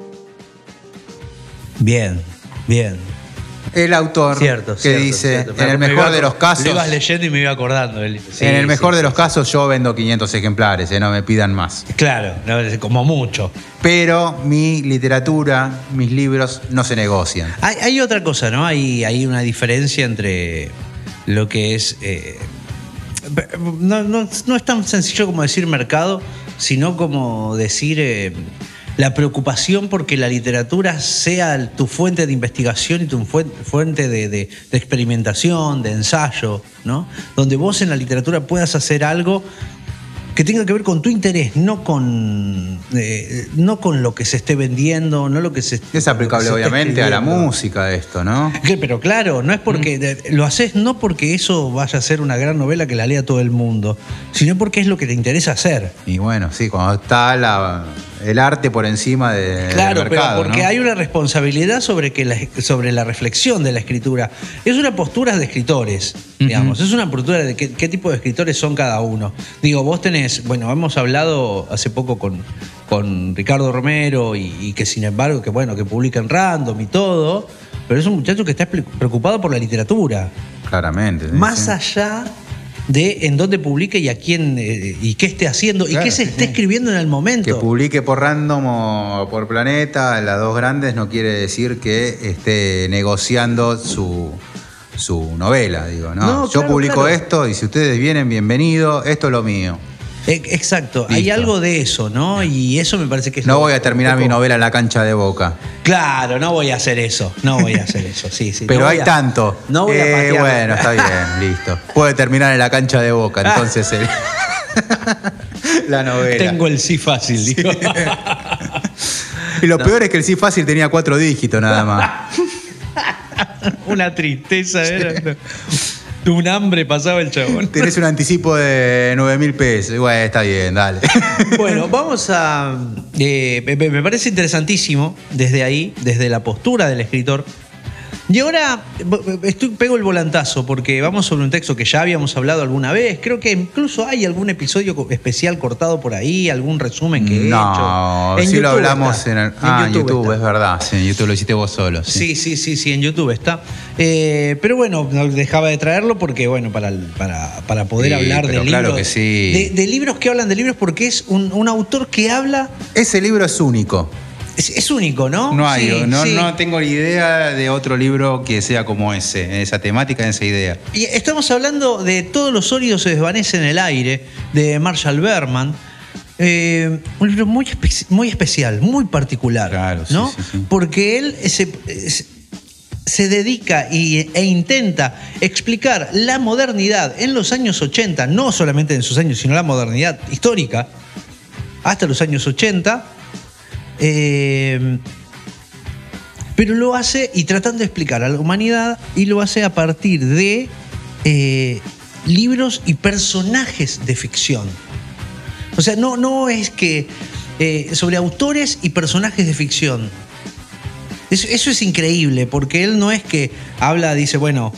Bien, bien. El autor Cierto, que cierto, dice, cierto. en el Me mejor iba- de los casos, Lo ibas leyendo y me iba acordando. sí, en el mejor sí, de los casos yo vendo 500 ejemplares, eh, no me pidan más. Claro, como mucho. Pero mi literatura, mis libros no se negocian. Hay, hay otra cosa, ¿no? Hay, hay una diferencia entre lo que es. eh, no, no- no es tan sencillo como decir mercado, sino como decir eh, la preocupación porque la literatura sea tu fuente de investigación y tu fuen- fuente de, de- de experimentación, de ensayo, ¿no? Donde vos en la literatura puedas hacer algo que tenga que ver con tu interés, no con, eh, no con lo que se esté vendiendo, no lo que se Es aplicable se obviamente a la música esto, ¿no? Pero claro, no es porque lo haces no porque eso vaya a ser una gran novela que la lea todo el mundo, sino porque es lo que te interesa hacer. Y bueno, sí, cuando está la- el arte por encima de, Claro, del mercado, pero porque ¿no? hay una responsabilidad sobre, que la, sobre la reflexión de la escritura. Es una postura de escritores, digamos. Es una postura de qué, qué tipo de escritores son cada uno. Digo, vos tenés, bueno, hemos hablado hace poco con, con Ricardo Romero y, y que sin embargo, que bueno, que publica en random y todo, pero es un muchacho que está pre- preocupado por la literatura. Claramente. sí, Más allá de en dónde publique y a quién eh, y qué esté haciendo y qué se esté sí. escribiendo en el momento. Que publique por random o por planeta, las dos grandes, no quiere decir que esté negociando su, su novela, digo, ¿no? No, Yo claro, publico claro. esto y si ustedes vienen, bienvenido, esto es lo mío. Exacto, hay algo de eso, ¿no? Y eso me parece que es No voy a terminar mi novela en la cancha de boca. Claro, no voy a hacer eso, no voy a hacer eso, sí, sí. Pero no hay a- tanto. No voy a Eh, patear. Bueno, está bien, listo. Puede terminar en la cancha de boca, entonces el- la novela. Tengo el sí fácil, digo. Y lo peor es que el sí fácil tenía cuatro dígitos nada más. Una tristeza, era. Un hambre pasaba el chabón. Tenés un anticipo de 9 mil pesos. Bueno, está bien, dale. Bueno, vamos a. eh, me, me parece interesantísimo desde ahí, desde la postura del escritor. Y ahora estoy, pego el volantazo porque vamos sobre un texto que ya habíamos hablado alguna vez. Creo que incluso hay algún episodio especial cortado por ahí, algún resumen que he hecho. No, En sí lo YouTube hablamos está. en, el, ah, en YouTube, es verdad. Sí, en YouTube lo hiciste vos solo. Sí. Sí, sí, sí, sí, en YouTube está. Eh, pero bueno, no dejaba de traerlo porque, bueno, para, para, para poder Sí, hablar de pero libros. claro que sí. De, de libros que hablan de libros porque es un, un autor que habla. Ese libro es único. Es, es único, ¿no? No hay, Sí, no, sí. no tengo ni idea de otro libro que sea como ese, en esa temática, en esa idea. Y estamos hablando de Todos los sólidos se desvanecen en el aire, de Marshall Berman. Eh, un libro muy, espe- muy especial, muy particular. Claro, sí, ¿no? Porque él se, se dedica y- e intenta explicar la modernidad en los años 80, no solamente en sus años, sino la modernidad histórica, hasta los años 80. Eh, pero lo hace y tratando de explicar a la humanidad y lo hace a partir de eh, libros y personajes de ficción. O sea, no, no es que eh, sobre autores y personajes de ficción. Eso, eso es increíble, porque él no es que habla, dice, bueno,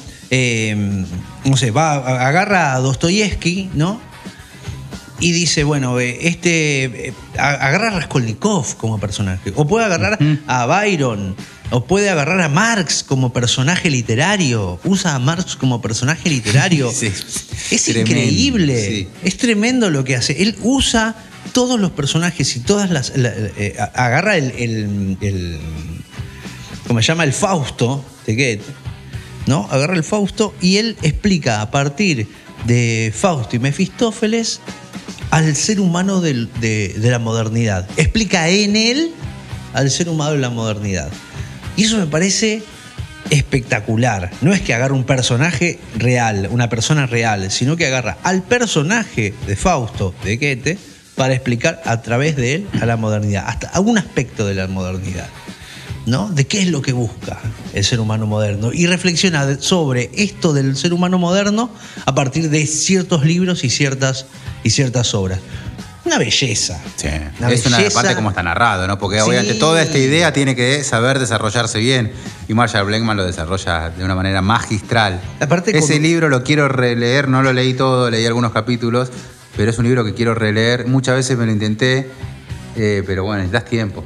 no sé, va, agarra a Dostoyevsky, ¿no? Y dice, bueno, eh, este eh, agarra a Raskolnikov como personaje, o puede agarrar a Byron, o puede agarrar a Marx como personaje literario, usa a Marx como personaje literario. Sí. Es Tremendo, increíble, sí. es tremendo lo que hace. Él usa todos los personajes y todas las... la- eh, a- agarra el, el, el- ¿Cómo se llama? El Fausto de Goethe, ¿no? Agarra el Fausto y él explica a partir de Fausto y Mefistófeles al ser humano de la modernidad. Explica en él al ser humano de la modernidad. Y eso me parece espectacular. No es que agarra un personaje real, una persona real, sino que agarra al personaje de Fausto, de Goethe, para explicar a través de él a la modernidad, hasta algún aspecto de la modernidad. ¿No? De qué es lo que busca el ser humano moderno y reflexiona sobre esto del ser humano moderno a partir de ciertos libros y ciertas, y ciertas obras. Una belleza. Sí. Una es una belleza. parte como está narrado, ¿no? Porque Sí. obviamente toda esta idea tiene que saber desarrollarse bien. Y Marshall Blackman lo desarrolla de una manera magistral. Aparte Ese con- libro lo quiero releer, no lo leí todo, leí algunos capítulos, pero es un libro que quiero releer. Muchas veces me lo intenté, eh, pero bueno, necesitas tiempo.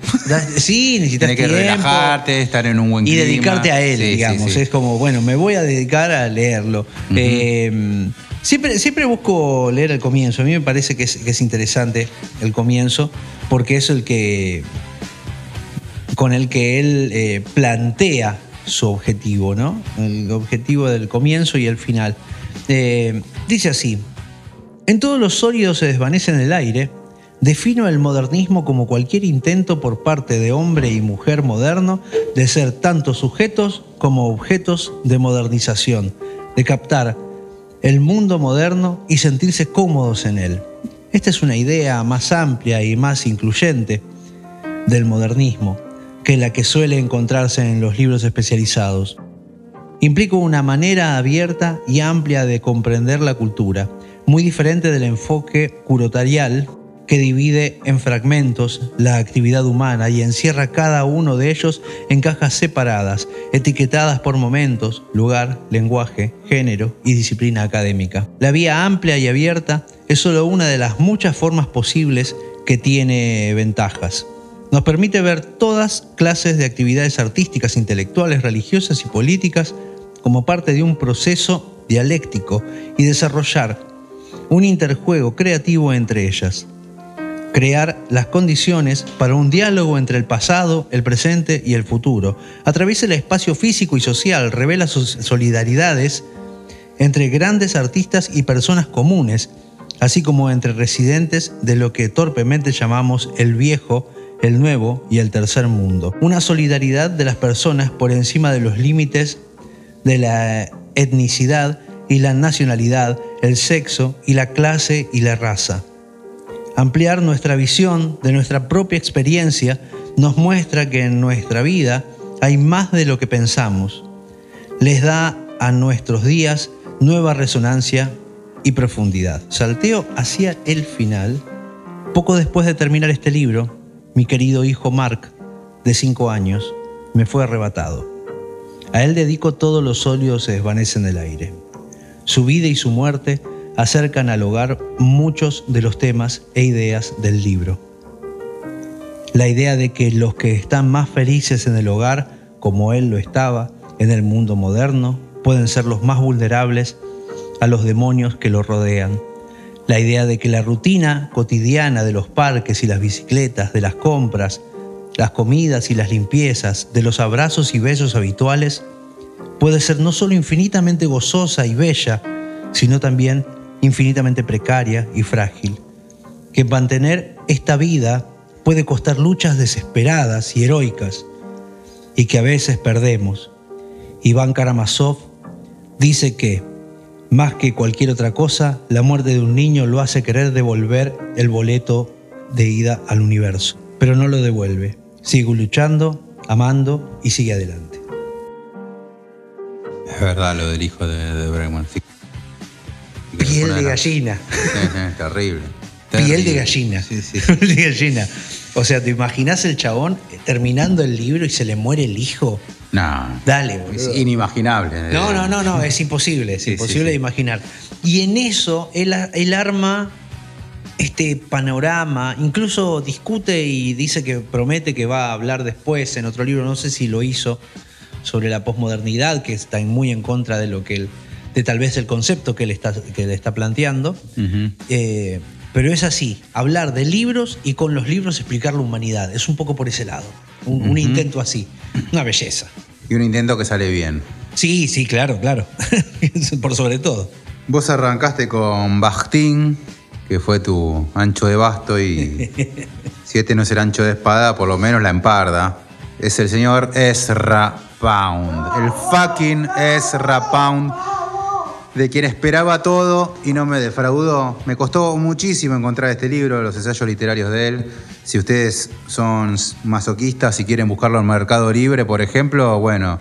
Sí, necesitas Tienes que tiempo. relajarte, estar en un buen y clima. dedicarte a él, Sí, digamos. sí. Es como, bueno, me voy a dedicar a leerlo. Eh, siempre, siempre busco leer el comienzo. A mí me parece que es, que es interesante el comienzo, porque es el que. con el que él eh, plantea su objetivo, ¿no? El objetivo del comienzo y el final. Eh, dice así. En todos los sólidos se desvanece en el aire. Defino el modernismo como cualquier intento por parte de hombre y mujer moderno de ser tanto sujetos como objetos de modernización, de captar el mundo moderno y sentirse cómodos en él. Esta es una idea más amplia y más incluyente del modernismo que la que suele encontrarse en los libros especializados implica una manera abierta y amplia de comprender la cultura, muy diferente del enfoque curotarial que divide en fragmentos la actividad humana y encierra cada uno de ellos en cajas separadas, etiquetadas por momentos, lugar, lenguaje, género y disciplina académica. La vía amplia y abierta es solo una de las muchas formas posibles que tiene ventajas. Nos permite ver todas clases de actividades artísticas, intelectuales, religiosas y políticas como parte de un proceso dialéctico y desarrollar un interjuego creativo entre ellas. Crear las condiciones para un diálogo entre el pasado, el presente y el futuro. Atraviesa el espacio físico y social, revela sus solidaridades entre grandes artistas y personas comunes, así como entre residentes de lo que torpemente llamamos el viejo, el nuevo y el tercer mundo. Una solidaridad de las personas por encima de los límites de la etnicidad y la nacionalidad, el sexo y la clase y la raza. Ampliar nuestra visión de nuestra propia experiencia nos muestra que en nuestra vida hay más de lo que pensamos. Les da a nuestros días nueva resonancia y profundidad. Salteo hacia el final. Poco después de terminar este libro, mi querido hijo Mark, de 5 años, me fue arrebatado. A él dedico todos los sólidos se desvanecen del aire. Su vida y su muerte acercan al hogar muchos de los temas e ideas del libro. La idea de que los que están más felices en el hogar, como él lo estaba, en el mundo moderno, pueden ser los más vulnerables a los demonios que lo rodean. La idea de que la rutina cotidiana de los parques y las bicicletas, de las compras, las comidas y las limpiezas, de los abrazos y besos habituales, puede ser no solo infinitamente gozosa y bella, sino también infinitamente precaria y frágil. Que mantener esta vida puede costar luchas desesperadas y heroicas, y que a veces perdemos. Iván Karamazov dice que, más que cualquier otra cosa, la muerte de un niño lo hace querer devolver el boleto de ida al universo, pero no lo devuelve. Sigue luchando, amando y sigue adelante. Es verdad lo del hijo de, de. Piel de gallina. Terrible. Piel de gallina. Sí, sí. Piel de gallina. O sea, ¿te imaginas el chabón terminando el libro y se le muere el hijo? No. Dale, Es boludo. inimaginable. No, no, no, no, es imposible, es sí, imposible sí. de imaginar. Y en eso él, él arma este panorama, incluso discute y dice que promete que va a hablar después en otro libro, no sé si lo hizo, sobre la posmodernidad, que está muy en contra de lo que él, de tal vez el concepto que él está, que le está planteando. Eh, pero es así, hablar de libros y con los libros explicar la humanidad. Es un poco por ese lado. Un, un intento así. Una belleza. Y un intento que sale bien. Sí, sí, claro, claro. por sobre todo. Vos arrancaste con Bastín, que fue tu ancho de basto y si este no es el ancho de espada, por lo menos la emparda. Es el señor Ezra Pound. El fucking Ezra Pound de quien esperaba todo y no me defraudó. Me costó muchísimo encontrar este libro, los ensayos literarios de él. Si ustedes son masoquistas y quieren buscarlo en Mercado Libre, por ejemplo, bueno,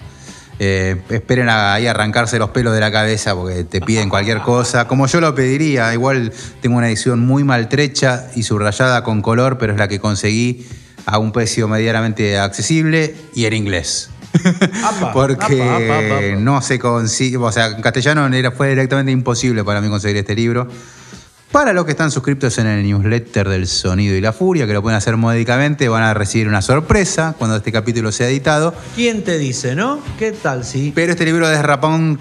eh, esperen ahí arrancarse los pelos de la cabeza porque te piden cualquier cosa. Como yo lo pediría, igual tengo una edición muy maltrecha y subrayada con color, pero es la que conseguí a un precio medianamente accesible y en inglés. Porque no se consigue, o sea, en castellano era, fue directamente imposible para mí conseguir este libro. Para los que están suscriptos en el newsletter del Sonido y la Furia, que lo pueden hacer módicamente, van a recibir una sorpresa cuando este capítulo sea editado. ¿Quién te dice, no? ¿Qué tal, sí? Pero este libro de Rapón,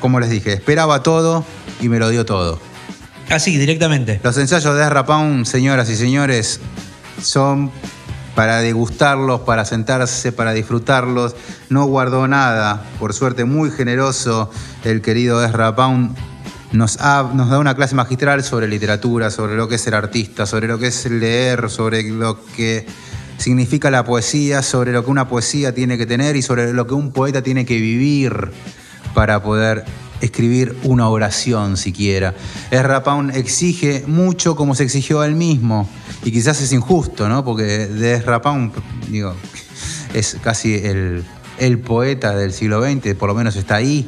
como les dije, esperaba todo y me lo dio todo. Así, directamente. Los ensayos de Rapón, señoras y señores, son para degustarlos, para sentarse, para disfrutarlos. No guardó nada, por suerte muy generoso el querido Ezra Pound. Nos, nos, da una clase magistral sobre literatura, sobre lo que es ser artista, sobre lo que es leer, sobre lo que significa la poesía, sobre lo que una poesía tiene que tener y sobre lo que un poeta tiene que vivir para poder escribir una oración siquiera. Ezra Pound exige mucho como se exigió a él mismo y quizás es injusto, ¿no? Porque de Ezra Pound, digo, es casi el, el poeta del siglo XX, por lo menos está ahí.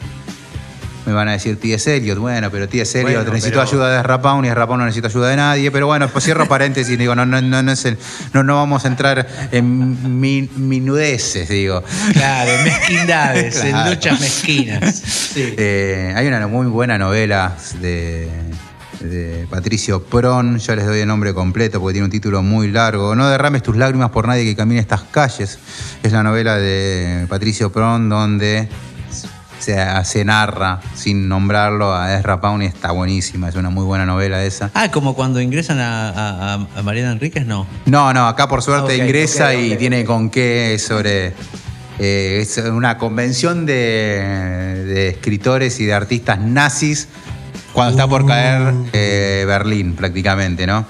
Me van a decir T.S. Eliot, bueno, pero T.S. Eliot Bueno, necesito pero- ayuda de Rapaun y Rapaun no necesita ayuda de nadie. Pero bueno, pues cierro paréntesis, digo, no, no, no, no, es el- no, no vamos a entrar en mi- minudeces, digo. Claro, mezquindades, Claro. en luchas mezquinas. Sí. Eh, hay una muy buena novela de, de Patricio Pron, ya les doy el nombre completo porque tiene un título muy largo. No derrames tus lágrimas por nadie que camine estas calles. Es la novela de Patricio Pron donde se, se narra, sin nombrarlo, a Ezra Pound y está buenísima. Es una muy buena novela esa. Ah, como cuando ingresan a, a, Mariana Enríquez, no. No, no, acá por suerte Ah, ingresa y tiene con qué sobre. eh, es una convención de, de escritores y de artistas nazis cuando está por caer eh, Berlín, prácticamente, ¿no?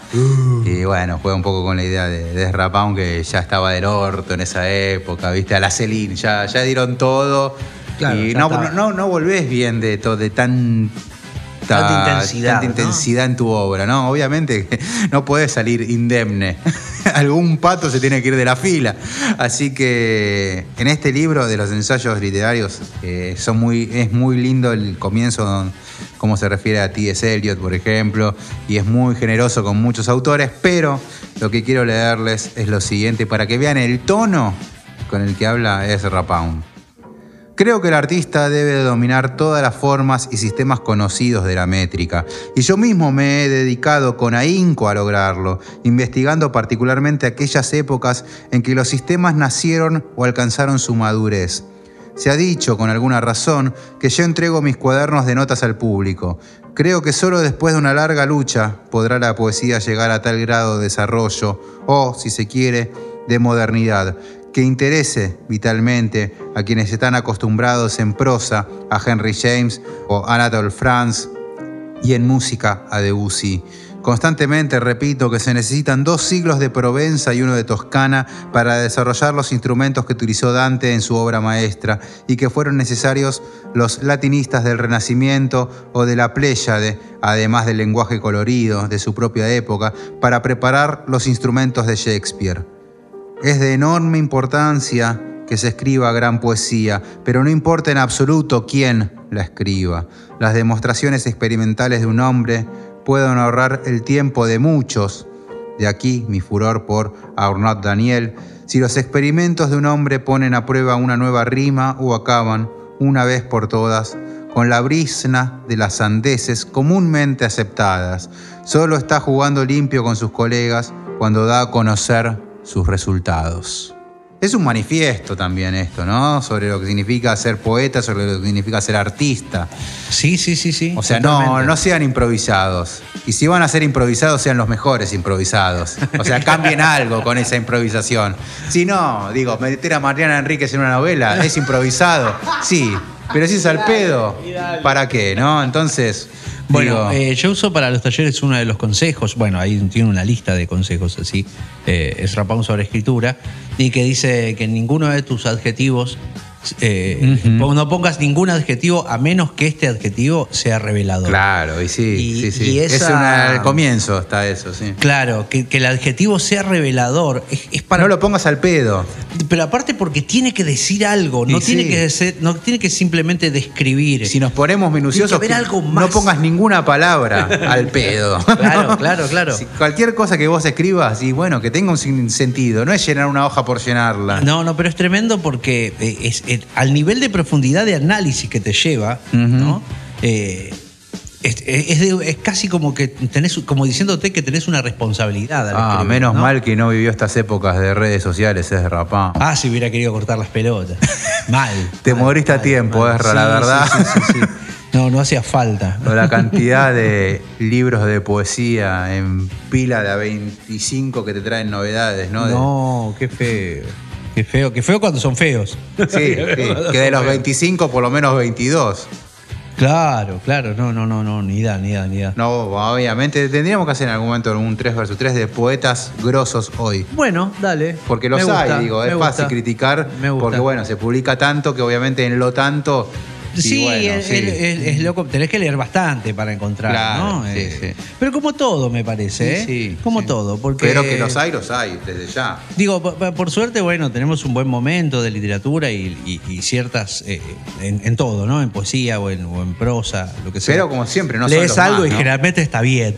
Y bueno, juega un poco con la idea de, de Ezra Pound, que ya estaba del orto en esa época, ¿viste? A la Celine, ya, ya dieron todo. Claro, y no, no, no volvés bien de, to- de tan Tanta intensidad, tanta ¿no? intensidad en tu obra, ¿no? Obviamente no puedes salir indemne. Algún pato se tiene que ir de la fila. Así que en este libro de los ensayos literarios eh, son muy, es muy lindo el comienzo, don- cómo se refiere a T.S. Eliot, por ejemplo, y es muy generoso con muchos autores, pero lo que quiero leerles es lo siguiente para que vean el tono con el que habla Ezra Pound. Creo que el artista debe de dominar todas las formas y sistemas conocidos de la métrica, y yo mismo me he dedicado con ahínco a lograrlo, investigando particularmente aquellas épocas en que los sistemas nacieron o alcanzaron su madurez. Se ha dicho, con alguna razón, que yo entrego mis cuadernos de notas al público. Creo que solo después de una larga lucha podrá la poesía llegar a tal grado de desarrollo, o, si se quiere, de modernidad, que interese vitalmente a quienes están acostumbrados en prosa a Henry James o Anatole France y en música a Debussy. Constantemente repito que se necesitan dos siglos de Provenza y uno de Toscana para desarrollar los instrumentos que utilizó Dante en su obra maestra y que fueron necesarios los latinistas del Renacimiento o de la Pléyade, además del lenguaje colorido de su propia época, para preparar los instrumentos de Shakespeare. Es de enorme importancia que se escriba gran poesía, pero no importa en absoluto quién la escriba. Las demostraciones experimentales de un hombre pueden ahorrar el tiempo de muchos. De aquí mi furor por Arnaud Daniel. Si los experimentos de un hombre ponen a prueba una nueva rima o acaban, una vez por todas, con la brisna de las sandeces comúnmente aceptadas. Solo está jugando limpio con sus colegas cuando da a conocer sus resultados. Es un manifiesto también esto, ¿no? Sobre lo que significa ser poeta, sobre lo que significa ser artista. Sí, sí, sí, sí. O sea, no, no sean improvisados. Y si van a ser improvisados, sean los mejores improvisados. O sea, cambien algo con esa improvisación. Si no, digo, meter a Mariana Enríquez en una novela, ¿es improvisado? Sí. Pero si es al pedo, ¿para qué? ¿No? Entonces, Bueno, digo, eh, yo uso para los talleres uno de los consejos, bueno, ahí tiene una lista de consejos así, eh, es Rapón sobre escritura, y que dice que ninguno de tus adjetivos, eh, no pongas ningún adjetivo a menos que este adjetivo sea revelador. claro, y sí, Y- sí, sí. y Es una- al comienzo está eso, sí. Claro, que, que el adjetivo sea revelador es, es para... No lo pongas al pedo. Pero aparte porque tiene que decir algo, no, Y tiene, sí. que ser- no tiene que simplemente describir. Si nos ponemos minuciosos, que no pongas ninguna palabra al pedo. Claro, claro, claro. Si cualquier cosa que vos escribas, y bueno, que tenga un sentido, no es llenar una hoja por llenarla. No, no, pero es tremendo porque eh, es, al nivel de profundidad de análisis que te lleva. ¿no? Eh, es, es de- es casi como que tenés, como diciéndote que tenés una responsabilidad. al Ah, escribir, menos ¿no? mal que no vivió estas épocas de redes sociales, es rapá. Ah, si hubiera querido cortar las pelotas. Mal. Te mal, moriste a tiempo, mal. Ezra, la verdad. sí, sí, sí, sí. No, no hacía falta. La cantidad de libros de poesía en pila de a 25 que te traen novedades, ¿no? De- No, qué feo. Qué feo, qué feo cuando son feos. Sí, sí, que de los 25 por lo menos 22. Claro, claro, no, no, no, no, ni da, ni da, ni da. No, obviamente tendríamos que hacer en algún momento un 3 versus 3 de poetas grosos hoy. Bueno, dale. Porque los Me gusta, hay, digo, es gusta. fácil criticar Me gusta. porque bueno, se publica tanto que obviamente en lo tanto Sí, bueno, es, sí. es- es- es loco. Tenés que leer bastante para encontrar, Claro, ¿no? sí, Eh, sí. Pero como todo, me parece, ¿eh? Sí, como sí. todo. Porque, Pero que los hay, los hay, desde ya. Digo, por, por suerte, bueno, tenemos un buen momento de literatura y, y- y ciertas. eh, en, en todo, ¿no? En poesía o en, o en prosa, lo que sea. Pero como siempre, no Lees los algo más, y ¿no? generalmente está bien.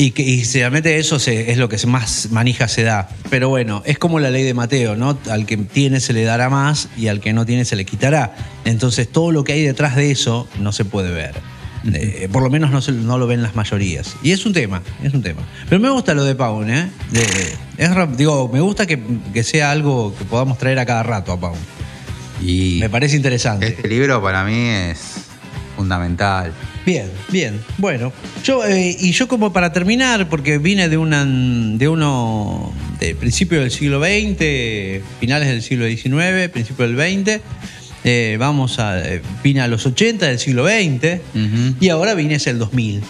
Y, que, y generalmente eso se- es lo que más manija se da. Pero bueno, es como la ley de Mateo, ¿no? Al que tiene se le dará más y al que no tiene se le quitará. Entonces todo lo que hay detrás de eso no se puede ver. Eh, por lo menos no, se- no lo ven las mayorías. Y es un tema, es un tema. Pero me gusta lo de Paun, ¿eh? De- es ra- digo, me gusta que, que sea algo que podamos traer a cada rato a Paun. Y Me parece interesante. este libro para mí es fundamental. Bien, bien. Bueno, yo eh, y yo como para terminar, porque vine de una de uno de principio del siglo XX, finales del siglo XIX, principio del XX. eh, vamos a eh, vine a los 80 del siglo XX Ujú. y ahora vine hacia el 2000,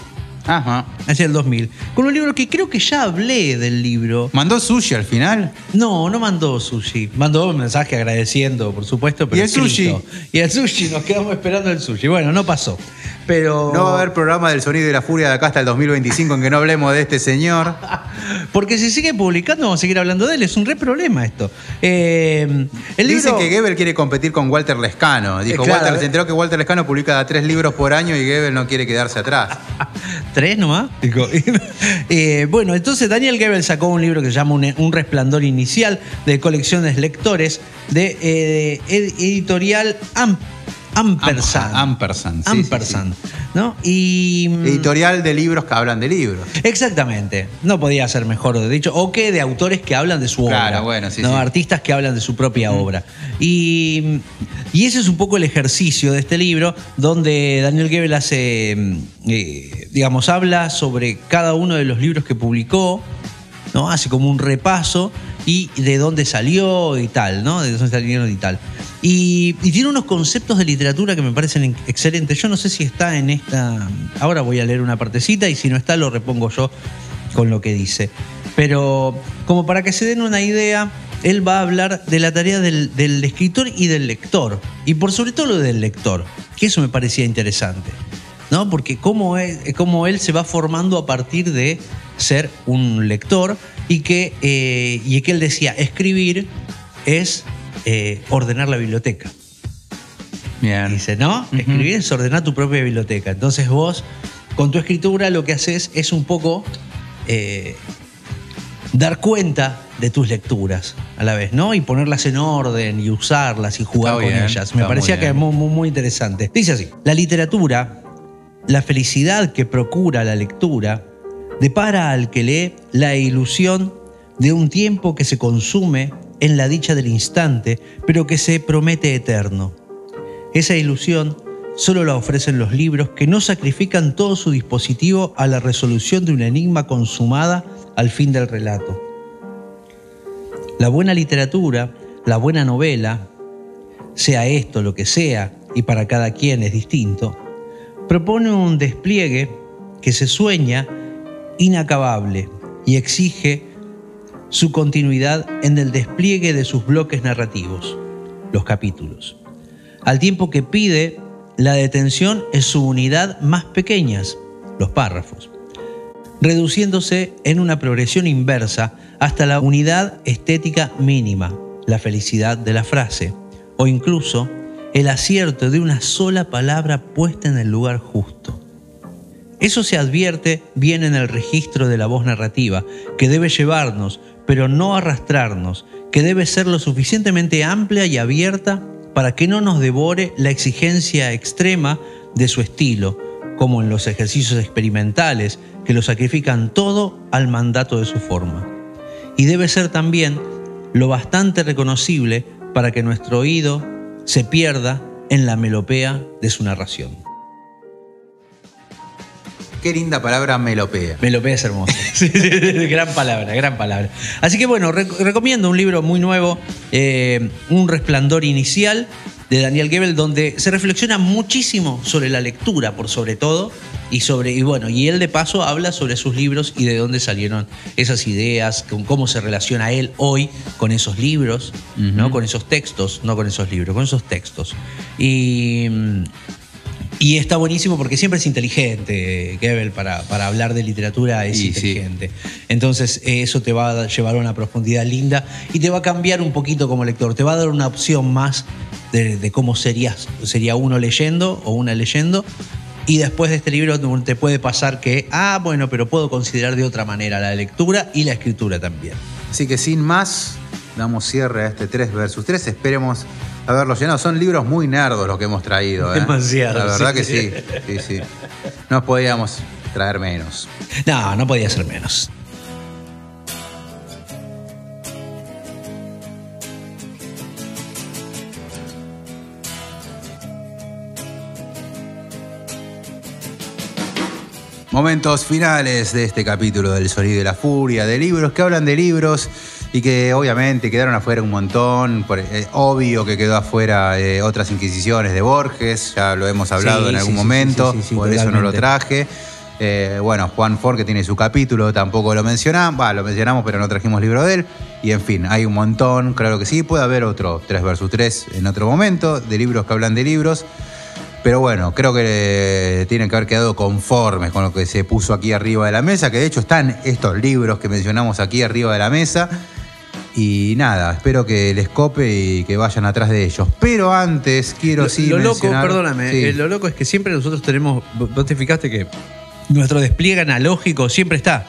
Ajá. hacia el 2000, con un libro que creo que ya hablé del libro. ¿Mandó sushi al final? No, no mandó sushi. Mandó un mensaje agradeciendo, por supuesto, pero ¿Y el escrito. sushi? Y el sushi, nos quedamos esperando el sushi. Bueno, no pasó. Pero No va a haber programa del sonido y la furia de acá hasta el 2025 en que no hablemos de este señor. Porque si sigue publicando, vamos a seguir hablando de él. Es un re problema esto. Eh, el Dicen libro- que Goebbels quiere competir con Walter Lescano. Dijo, Eh, claro, Walter, eh. se enteró que Walter Lescano publica tres libros por año y Goebbels no quiere quedarse atrás. ¿Tres nomás? Eh, bueno, entonces Daniel Goebbels sacó un libro que se llama Un, Un resplandor inicial de colecciones lectores de eh, ed- editorial Am- Ampersand. Ampersand, sí, Ampersand, ¿no? Y. mm, Editorial de libros que hablan de libros. Exactamente. No podía ser mejor de dicho. O que de autores que hablan de su Claro, obra. bueno, sí, ¿no? sí. Artistas que hablan de su propia obra. Y, y ese es un poco el ejercicio de este libro, donde Daniel Goebbels hace, mm, eh, digamos, habla sobre cada uno de los libros que publicó, ¿no? Hace como un repaso y de dónde salió y tal, ¿no? De dónde salieron y tal. Y, y tiene unos conceptos de literatura que me parecen excelentes. Yo no sé si está en esta. Ahora voy a leer una partecita y si no está, lo repongo yo con lo que dice. Pero como para que se den una idea, él va a hablar de la tarea del, del escritor y del lector. Y por sobre todo lo del lector, que eso me parecía interesante. ¿no? Porque cómo él, cómo él se va formando a partir de ser un lector y que, eh, y que él decía, escribir es eh, ordenar la biblioteca. Bien. Dice, ¿no? Escribir es ordenar tu propia biblioteca. Entonces vos, con tu escritura, lo que haces es un poco eh, dar cuenta de tus lecturas a la vez, ¿no? Y ponerlas en orden y usarlas y jugar Está con bien, ellas. Me está parecía muy que es muy, muy interesante. Dice así, la literatura, la felicidad que procura la lectura, depara al que lee la ilusión de un tiempo que se consume en la dicha del instante, pero que se promete eterno. Esa ilusión solo la ofrecen los libros que no sacrifican todo su dispositivo a la resolución de un enigma consumada al fin del relato. La buena literatura, la buena novela, sea esto lo que sea, y para cada quien es distinto, propone un despliegue que se sueña inacabable y exige su continuidad en el despliegue de sus bloques narrativos, los capítulos, al tiempo que pide la detención en su unidad más pequeñas, los párrafos, reduciéndose en una progresión inversa hasta la unidad estética mínima, la felicidad de la frase, o incluso el acierto de una sola palabra puesta en el lugar justo. Eso se advierte bien en el registro de la voz narrativa, que debe llevarnos, pero no arrastrarnos, que debe ser lo suficientemente amplia y abierta para que no nos devore la exigencia extrema de su estilo, como en los ejercicios experimentales, que lo sacrifican todo al mandato de su forma. Y debe ser también lo bastante reconocible para que nuestro oído se pierda en la melopea de su narración. Qué linda palabra melopea. Melopea es sí, gran palabra, gran palabra. Así que bueno, rec- recomiendo un libro muy nuevo, eh, Un resplandor inicial, de Daniel Gebel, donde se reflexiona muchísimo sobre la lectura, por sobre todo, y sobre, y bueno, y él de paso habla sobre sus libros y de dónde salieron esas ideas, con cómo se relaciona él hoy con esos libros, ¿no? Con esos textos, no con esos libros, con esos textos. Y. y está buenísimo porque siempre es inteligente, Goebbels, para, para hablar de literatura es Y sí. inteligente. Entonces eso te va a llevar a una profundidad linda y te va a cambiar un poquito como lector, te va a dar una opción más de, de cómo serías, sería uno leyendo o una leyendo. Y después de este libro te puede pasar que, ah, bueno, pero puedo considerar de otra manera la lectura y la escritura también. Así que sin más, damos cierre a este 3 versus 3. Esperemos haberlo llenado. Son libros muy nerdos los que hemos traído. ¿eh? Demasiado, La verdad sí. que sí. sí, sí. No podíamos traer menos. No, no podía ser menos. Momentos finales de este capítulo del Sonido de la Furia, de libros que hablan de libros y que obviamente quedaron afuera un montón. Por- eh, obvio que quedó afuera eh, otras inquisiciones de Borges, ya lo hemos hablado Sí, en algún sí, momento, sí, por eso no lo traje. Eh, bueno, Juan Ford, que tiene su capítulo, tampoco lo mencionamos. Va, lo mencionamos, pero no trajimos libro de él. Y en fin, hay un montón, claro que sí. Puede haber otro 3 versus 3 en otro momento, de libros que hablan de libros. Pero bueno, creo que tienen que haber quedado conformes con lo que se puso aquí arriba de la mesa, que de hecho están estos libros que mencionamos aquí arriba de la mesa. Y nada, espero que les cope y que vayan atrás de ellos. Pero antes quiero Lo, sí lo loco, perdóname, Sí. eh, lo loco es que siempre nosotros tenemos, vos te fijaste que nuestro despliegue analógico siempre está.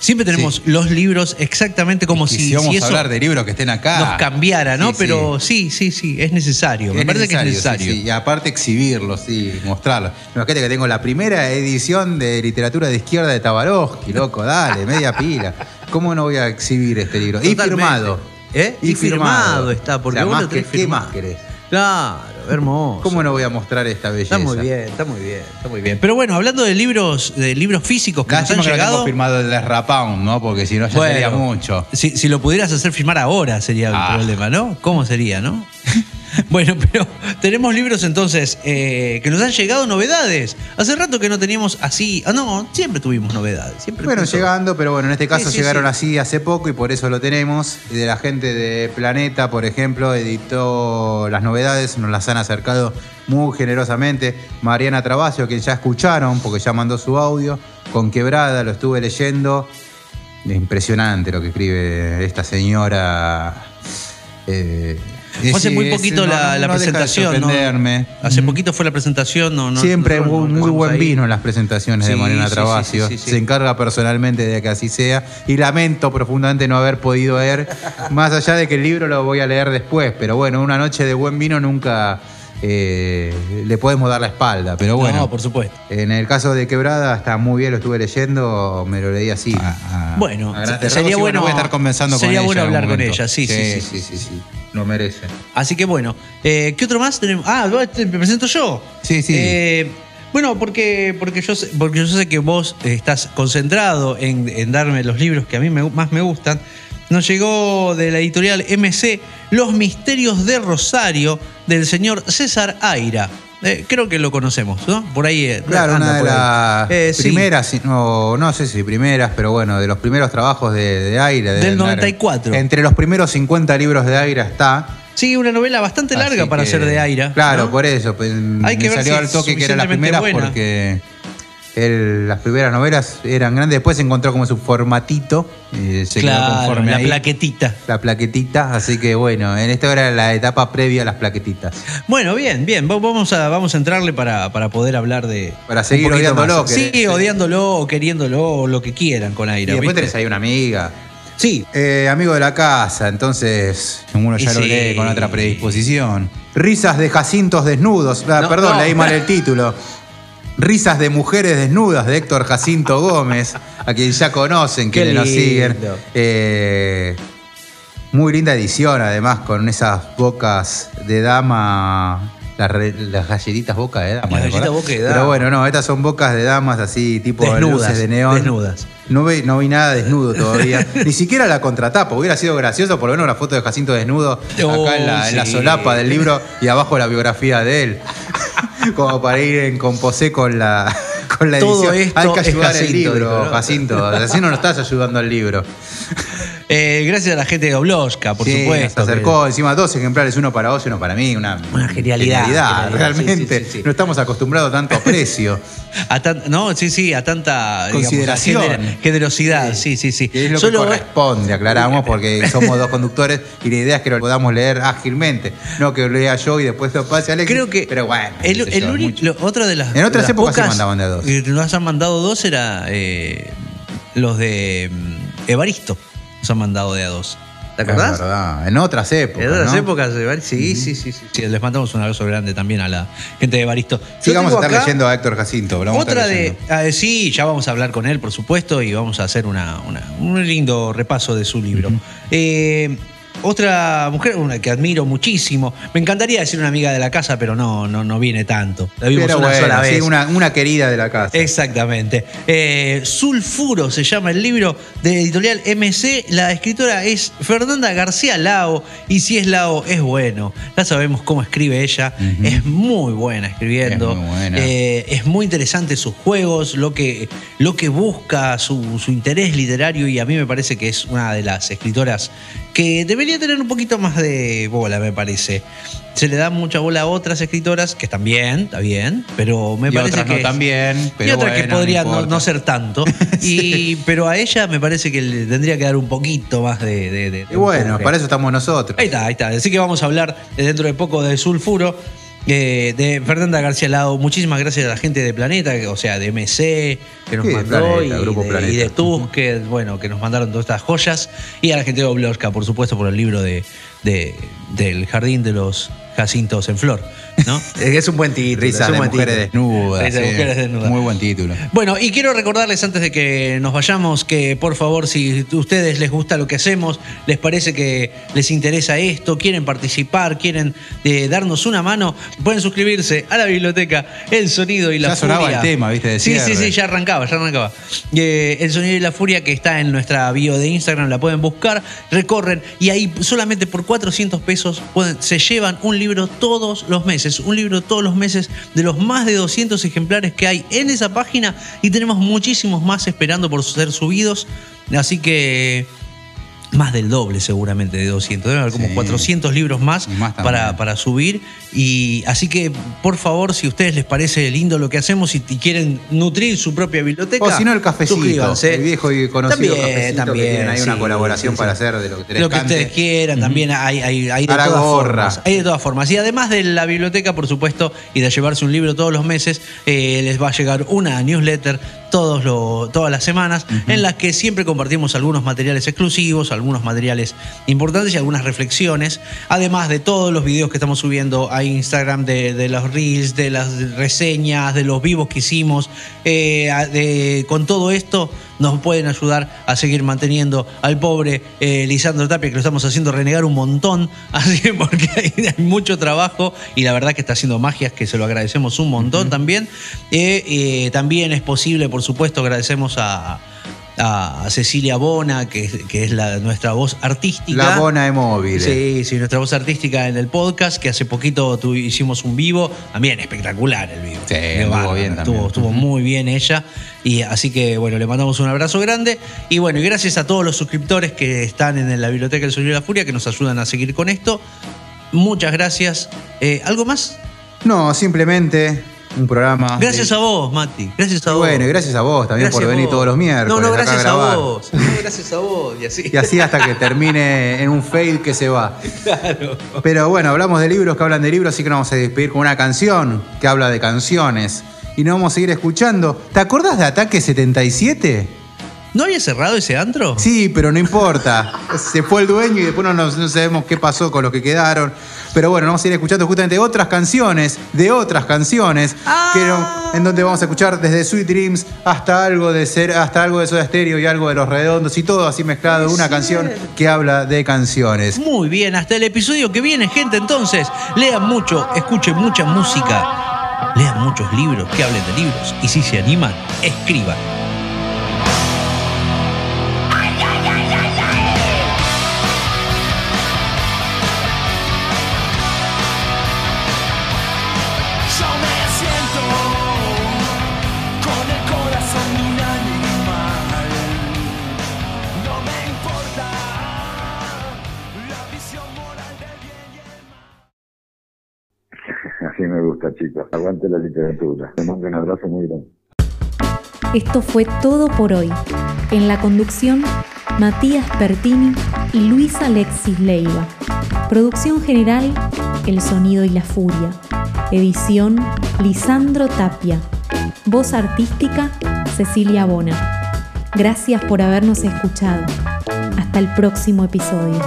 Siempre tenemos Sí. los libros exactamente como Y si, si vamos si a hablar de libros que estén acá. nos cambiara, ¿no? Sí. Pero sí, sí, sí, es necesario. Me Es parece que es necesario. Y aparte exhibirlos, sí, mostrarlos. Imagínate que tengo la primera edición de literatura de izquierda de Tabarovsky, loco, dale, media pila. ¿Cómo no voy a exhibir este libro? Y firmado. ¿Eh? Y firmado está, porque O sea, vos más lo tenés que- ¿Qué más querés? Claro, hermoso. ¿Cómo no voy a mostrar esta belleza? Está muy bien, está muy bien, está muy bien. Pero bueno, hablando de libros, de libros físicos que Lástima nos que han no tengo llegado. firmado el de Rapound, ¿no? Porque si no ya Bueno, sería mucho. Si, si lo pudieras hacer firmar ahora sería el Ah. problema, ¿no? ¿Cómo sería, no? bueno, pero tenemos libros entonces eh, que nos han llegado novedades. Hace rato que no teníamos así. Ah, no, siempre tuvimos novedades. Siempre Bueno, puso- llegando, pero bueno, en este caso Sí, sí, llegaron sí. así hace poco y por eso lo tenemos. Y de la gente de Planeta, por ejemplo, editó las novedades, nos las han acercado muy generosamente. Mariana Trabacio, que ya escucharon, porque ya mandó su audio, con Quebrada, lo estuve leyendo. Es impresionante lo que escribe esta señora. eh, hace muy es- poquito no, la, no, la no de presentación, ¿no? sorprenderme. Hace Ujú. poquito fue la presentación, no, no Siempre muy, muy buen ahí. vino en las presentaciones de Mariana sí, sí. Se encarga personalmente de que así sea. Y lamento profundamente no haber podido leer, más allá de que el libro lo voy a leer después. Pero bueno, una noche de buen vino nunca eh, le podemos dar la espalda. Pero bueno, No, por supuesto. en el caso de Quebrada está muy bien, lo estuve leyendo, me lo leí así. a- a- Bueno, a sería rasgos, bueno- voy a estar conversando sería con bueno ella hablar con ella, sí, sí, sí, sí, sí, sí. Lo merece. Así que bueno, eh, ¿qué otro más tenemos? Ah, ¿me presento yo? Sí, sí. Eh, bueno, porque, porque, yo sé, porque yo sé que vos estás concentrado en, en darme los libros que a mí me- más me gustan. Nos llegó de la editorial MC Los Misterios de Rosario del señor César Aira. Eh, creo que lo conocemos, ¿no? Por ahí. eh, Claro, anda una de por las Eh, sí. primeras, no, no sé si primeras, pero bueno, de los primeros trabajos de, de Aira. de Del andar- 94. Entre los primeros 50 libros de Aira está. Sí, una novela bastante larga así para que- ser de Aira. Claro, ¿no? por eso. pues, Hay que ver salió si al toque que las suficientemente primeras buena. porque él- las primeras novelas eran grandes. Después se encontró como su formatito. y se quedó Claro, conforme la ahí. plaquetita. La plaquetita, así que bueno, en esta era la etapa previa a las plaquetitas. Bueno, bien, bien. Va- Vamos a, vamos a entrarle para, para poder hablar de. Para seguir odiándolo. Sí, odiándolo o queriéndolo o lo que quieran con Y Aira. después ¿viste? tenés ahí una amiga. Sí. Eh, amigo de la casa, entonces uno ya Y lo lee con otra predisposición. Risas de Jacintos desnudos. Ah, No, perdón, no. leí mal el título. Risas de mujeres desnudas de Héctor Jacinto Gómez, a quien ya conocen, quienes nos siguen. Eh, muy linda edición, además, con esas bocas de dama. Las, re- las galletitas boca de dama. Las ¿te galletitas boca de dama. Pero bueno, no, estas son bocas de damas así, tipo Desnudas, luces de neón. desnudas. No vi, no vi nada desnudo todavía. Ni siquiera la contratapa. Hubiera sido gracioso por lo menos una foto de Jacinto desnudo Oh, acá en la, en la sí. solapa del libro y abajo la biografía de él. Como para ir en composé con la, con la Todo edición. esto Hay que ayudar Jacinto, libro. Jacinto. Así no nos estás ayudando al libro. Eh, gracias a la gente de Obloska, por Sí, supuesto. Se acercó encima dos ejemplares, uno para vos y uno para mí. Una, Una genialidad, genialidad, realmente. sí, sí, sí. No estamos acostumbrados a tanto aprecio. A tan- no, sí, sí, a tanta digamos, Consideración. gener- generosidad. Sí, sí, sí. Que es lo Solo- que corresponde, aclaramos, porque somos dos conductores y la idea es que lo podamos leer ágilmente. No que lo lea yo y después lo pase Alex. Creo que Pero bueno. el, yo, único- lo- otra de las En otras las épocas se mandaban de a dos. que nos han mandado dos era eh, los de mm, Evaristo. Nos han mandado de a dos. ¿Te Es acordás? verdad, En otras épocas. En otras ¿no? épocas, sí, sí, sí, sí, sí. Les mandamos un abrazo grande también a la gente de Evaristo. Yo Sí, vamos a estar acá leyendo a Héctor Jacinto. a estar Otra de. ah, sí, ya vamos a hablar con él, por supuesto, y vamos a hacer una, una- un lindo repaso de su libro. Eh, otra mujer, una que admiro muchísimo. Me encantaría decir una amiga de la casa, pero no, no, no viene tanto. La vimos Pero una bueno, sola sí, vez. una, una querida de la casa. Exactamente. Eh, Sulfuro se llama el libro de editorial MC. La escritora es Fernanda García Lao. Y si es Lao, es bueno. Ya sabemos cómo escribe ella. Es muy buena escribiendo. Es muy buena. Eh, es muy interesante sus juegos, lo que, lo que busca, su, su interés literario. Y a mí me parece que es una de las escritoras que debería tener un poquito más de bola, me parece. Se le da mucha bola a otras escritoras que están bien, está bien, pero me y parece otras que no tan bien, pero y otra que podría no, no ser tanto. y, pero a ella me parece que le tendría que dar un poquito más de. de- de- de Y bueno, para eso estamos nosotros. Ahí está, ahí está. Así que vamos a hablar dentro de poco de Sulfuro. Eh, de Fernanda García Lado, muchísimas gracias a la gente de Planeta, que- o sea, de MC, que nos Sí, mandó, Planeta, y, Grupo de, Planeta. y de TUS, que, bueno, que nos mandaron todas estas joyas, y a la gente de Oblosca, por supuesto, por el libro de, de- del Jardín de los Jacintos en Flor. ¿No? es un buen título. Risas es un de buen mujeres título. desnudas. De sí. mujeres desnudas. Muy buen título. Bueno, y quiero recordarles antes de que nos vayamos que por favor, si a ustedes les gusta lo que hacemos, les parece que les interesa esto, quieren participar, quieren eh, darnos una mano, pueden suscribirse a la biblioteca El Sonido y la Ya sonaba Furia. el tema, ¿viste? De sí, sí, sí, ya arrancaba, ya arrancaba. Eh, el Sonido y la Furia que está en nuestra bio de Instagram, la pueden buscar, recorren y ahí solamente por 400 pesos pueden- se llevan un libro todos los meses, un libro todos los meses de los más de 200 ejemplares que hay en esa página y tenemos muchísimos más esperando por ser subidos, así que más del doble seguramente de 200, deben haber como Sí. 400 libros más, más para, para subir Y así que, por favor, si a ustedes les parece lindo lo que hacemos y, quieren nutrir su propia biblioteca, O si no, el cafecito. suscríbanse. El viejo y conocido También, cafecito también, que tienen ahí una colaboración sí, para hacer de lo que les Lo que cante. ustedes quieran, también hay, hay, hay de todas gorra. formas. Hay de todas formas. Y además de la biblioteca, por supuesto, y de llevarse un libro todos los meses, eh, les va a llegar una newsletter todos lo- todas las semanas, en las que siempre compartimos algunos materiales exclusivos, algunos materiales importantes y algunas reflexiones, además de todos los videos que estamos subiendo a Instagram, de, de los reels, de las reseñas, de los vivos que hicimos. Eh, de- con todo esto nos pueden ayudar a seguir manteniendo al pobre eh, Lisandro Tapia, que lo estamos haciendo renegar un montón, así que porque hay, hay mucho trabajo y la verdad que está haciendo magias, que se lo agradecemos un montón también. Eh, también es posible, por supuesto, agradecemos a, a Cecilia Bona, que, es- que es la, nuestra voz artística. La bona de móvil. Sí, sí, nuestra voz artística en el podcast, que hace poquito tu- hicimos un vivo, también espectacular el vivo. Sí, bien estuvo, también. estuvo muy bien ella. Y así que, bueno, le mandamos un abrazo grande. Y bueno, y gracias a todos los suscriptores que están en la Biblioteca del Sonido de la Furia, que nos ayudan a seguir con esto. Muchas gracias. Eh, ¿Algo más? No, simplemente un programa. Gracias de- a vos, Mati. Gracias a Y vos. bueno, y gracias a vos también Gracias por venir todos los miércoles. No, no, acá gracias a grabar. vos. No, gracias a vos. Y así. Y así hasta que termine en un fail que se va. Claro. Pero bueno, hablamos de libros que hablan de libros, así que nos vamos a despedir con una canción que habla de canciones. Y nos vamos a seguir escuchando. ¿Te acordás de Ataque 77? ¿No había cerrado ese antro? Sí, pero no importa. Se fue el dueño y después no, sabemos qué pasó con los que quedaron. Pero bueno, vamos a ir escuchando justamente otras canciones, de otras canciones, Ah. que no- en donde vamos a escuchar desde Sweet Dreams hasta algo de ser, hasta algo de Soda Stereo y algo de Los Redondos y todo así mezclado. Una canción que habla de canciones. Muy bien, hasta el episodio que viene, gente. Entonces, lean mucho, escuchen mucha música, lean muchos libros que hablen de libros. Y si se animan, escriban. Aguante la literatura. Te mando un abrazo muy grande. Esto fue todo por hoy. En la conducción, Matías Pertini y Luis Alexis Leiva. Producción general, El Sonido y la Furia. Edición, Lisandro Tapia. Voz artística, Cecilia Bona. Gracias por habernos escuchado. Hasta el próximo episodio.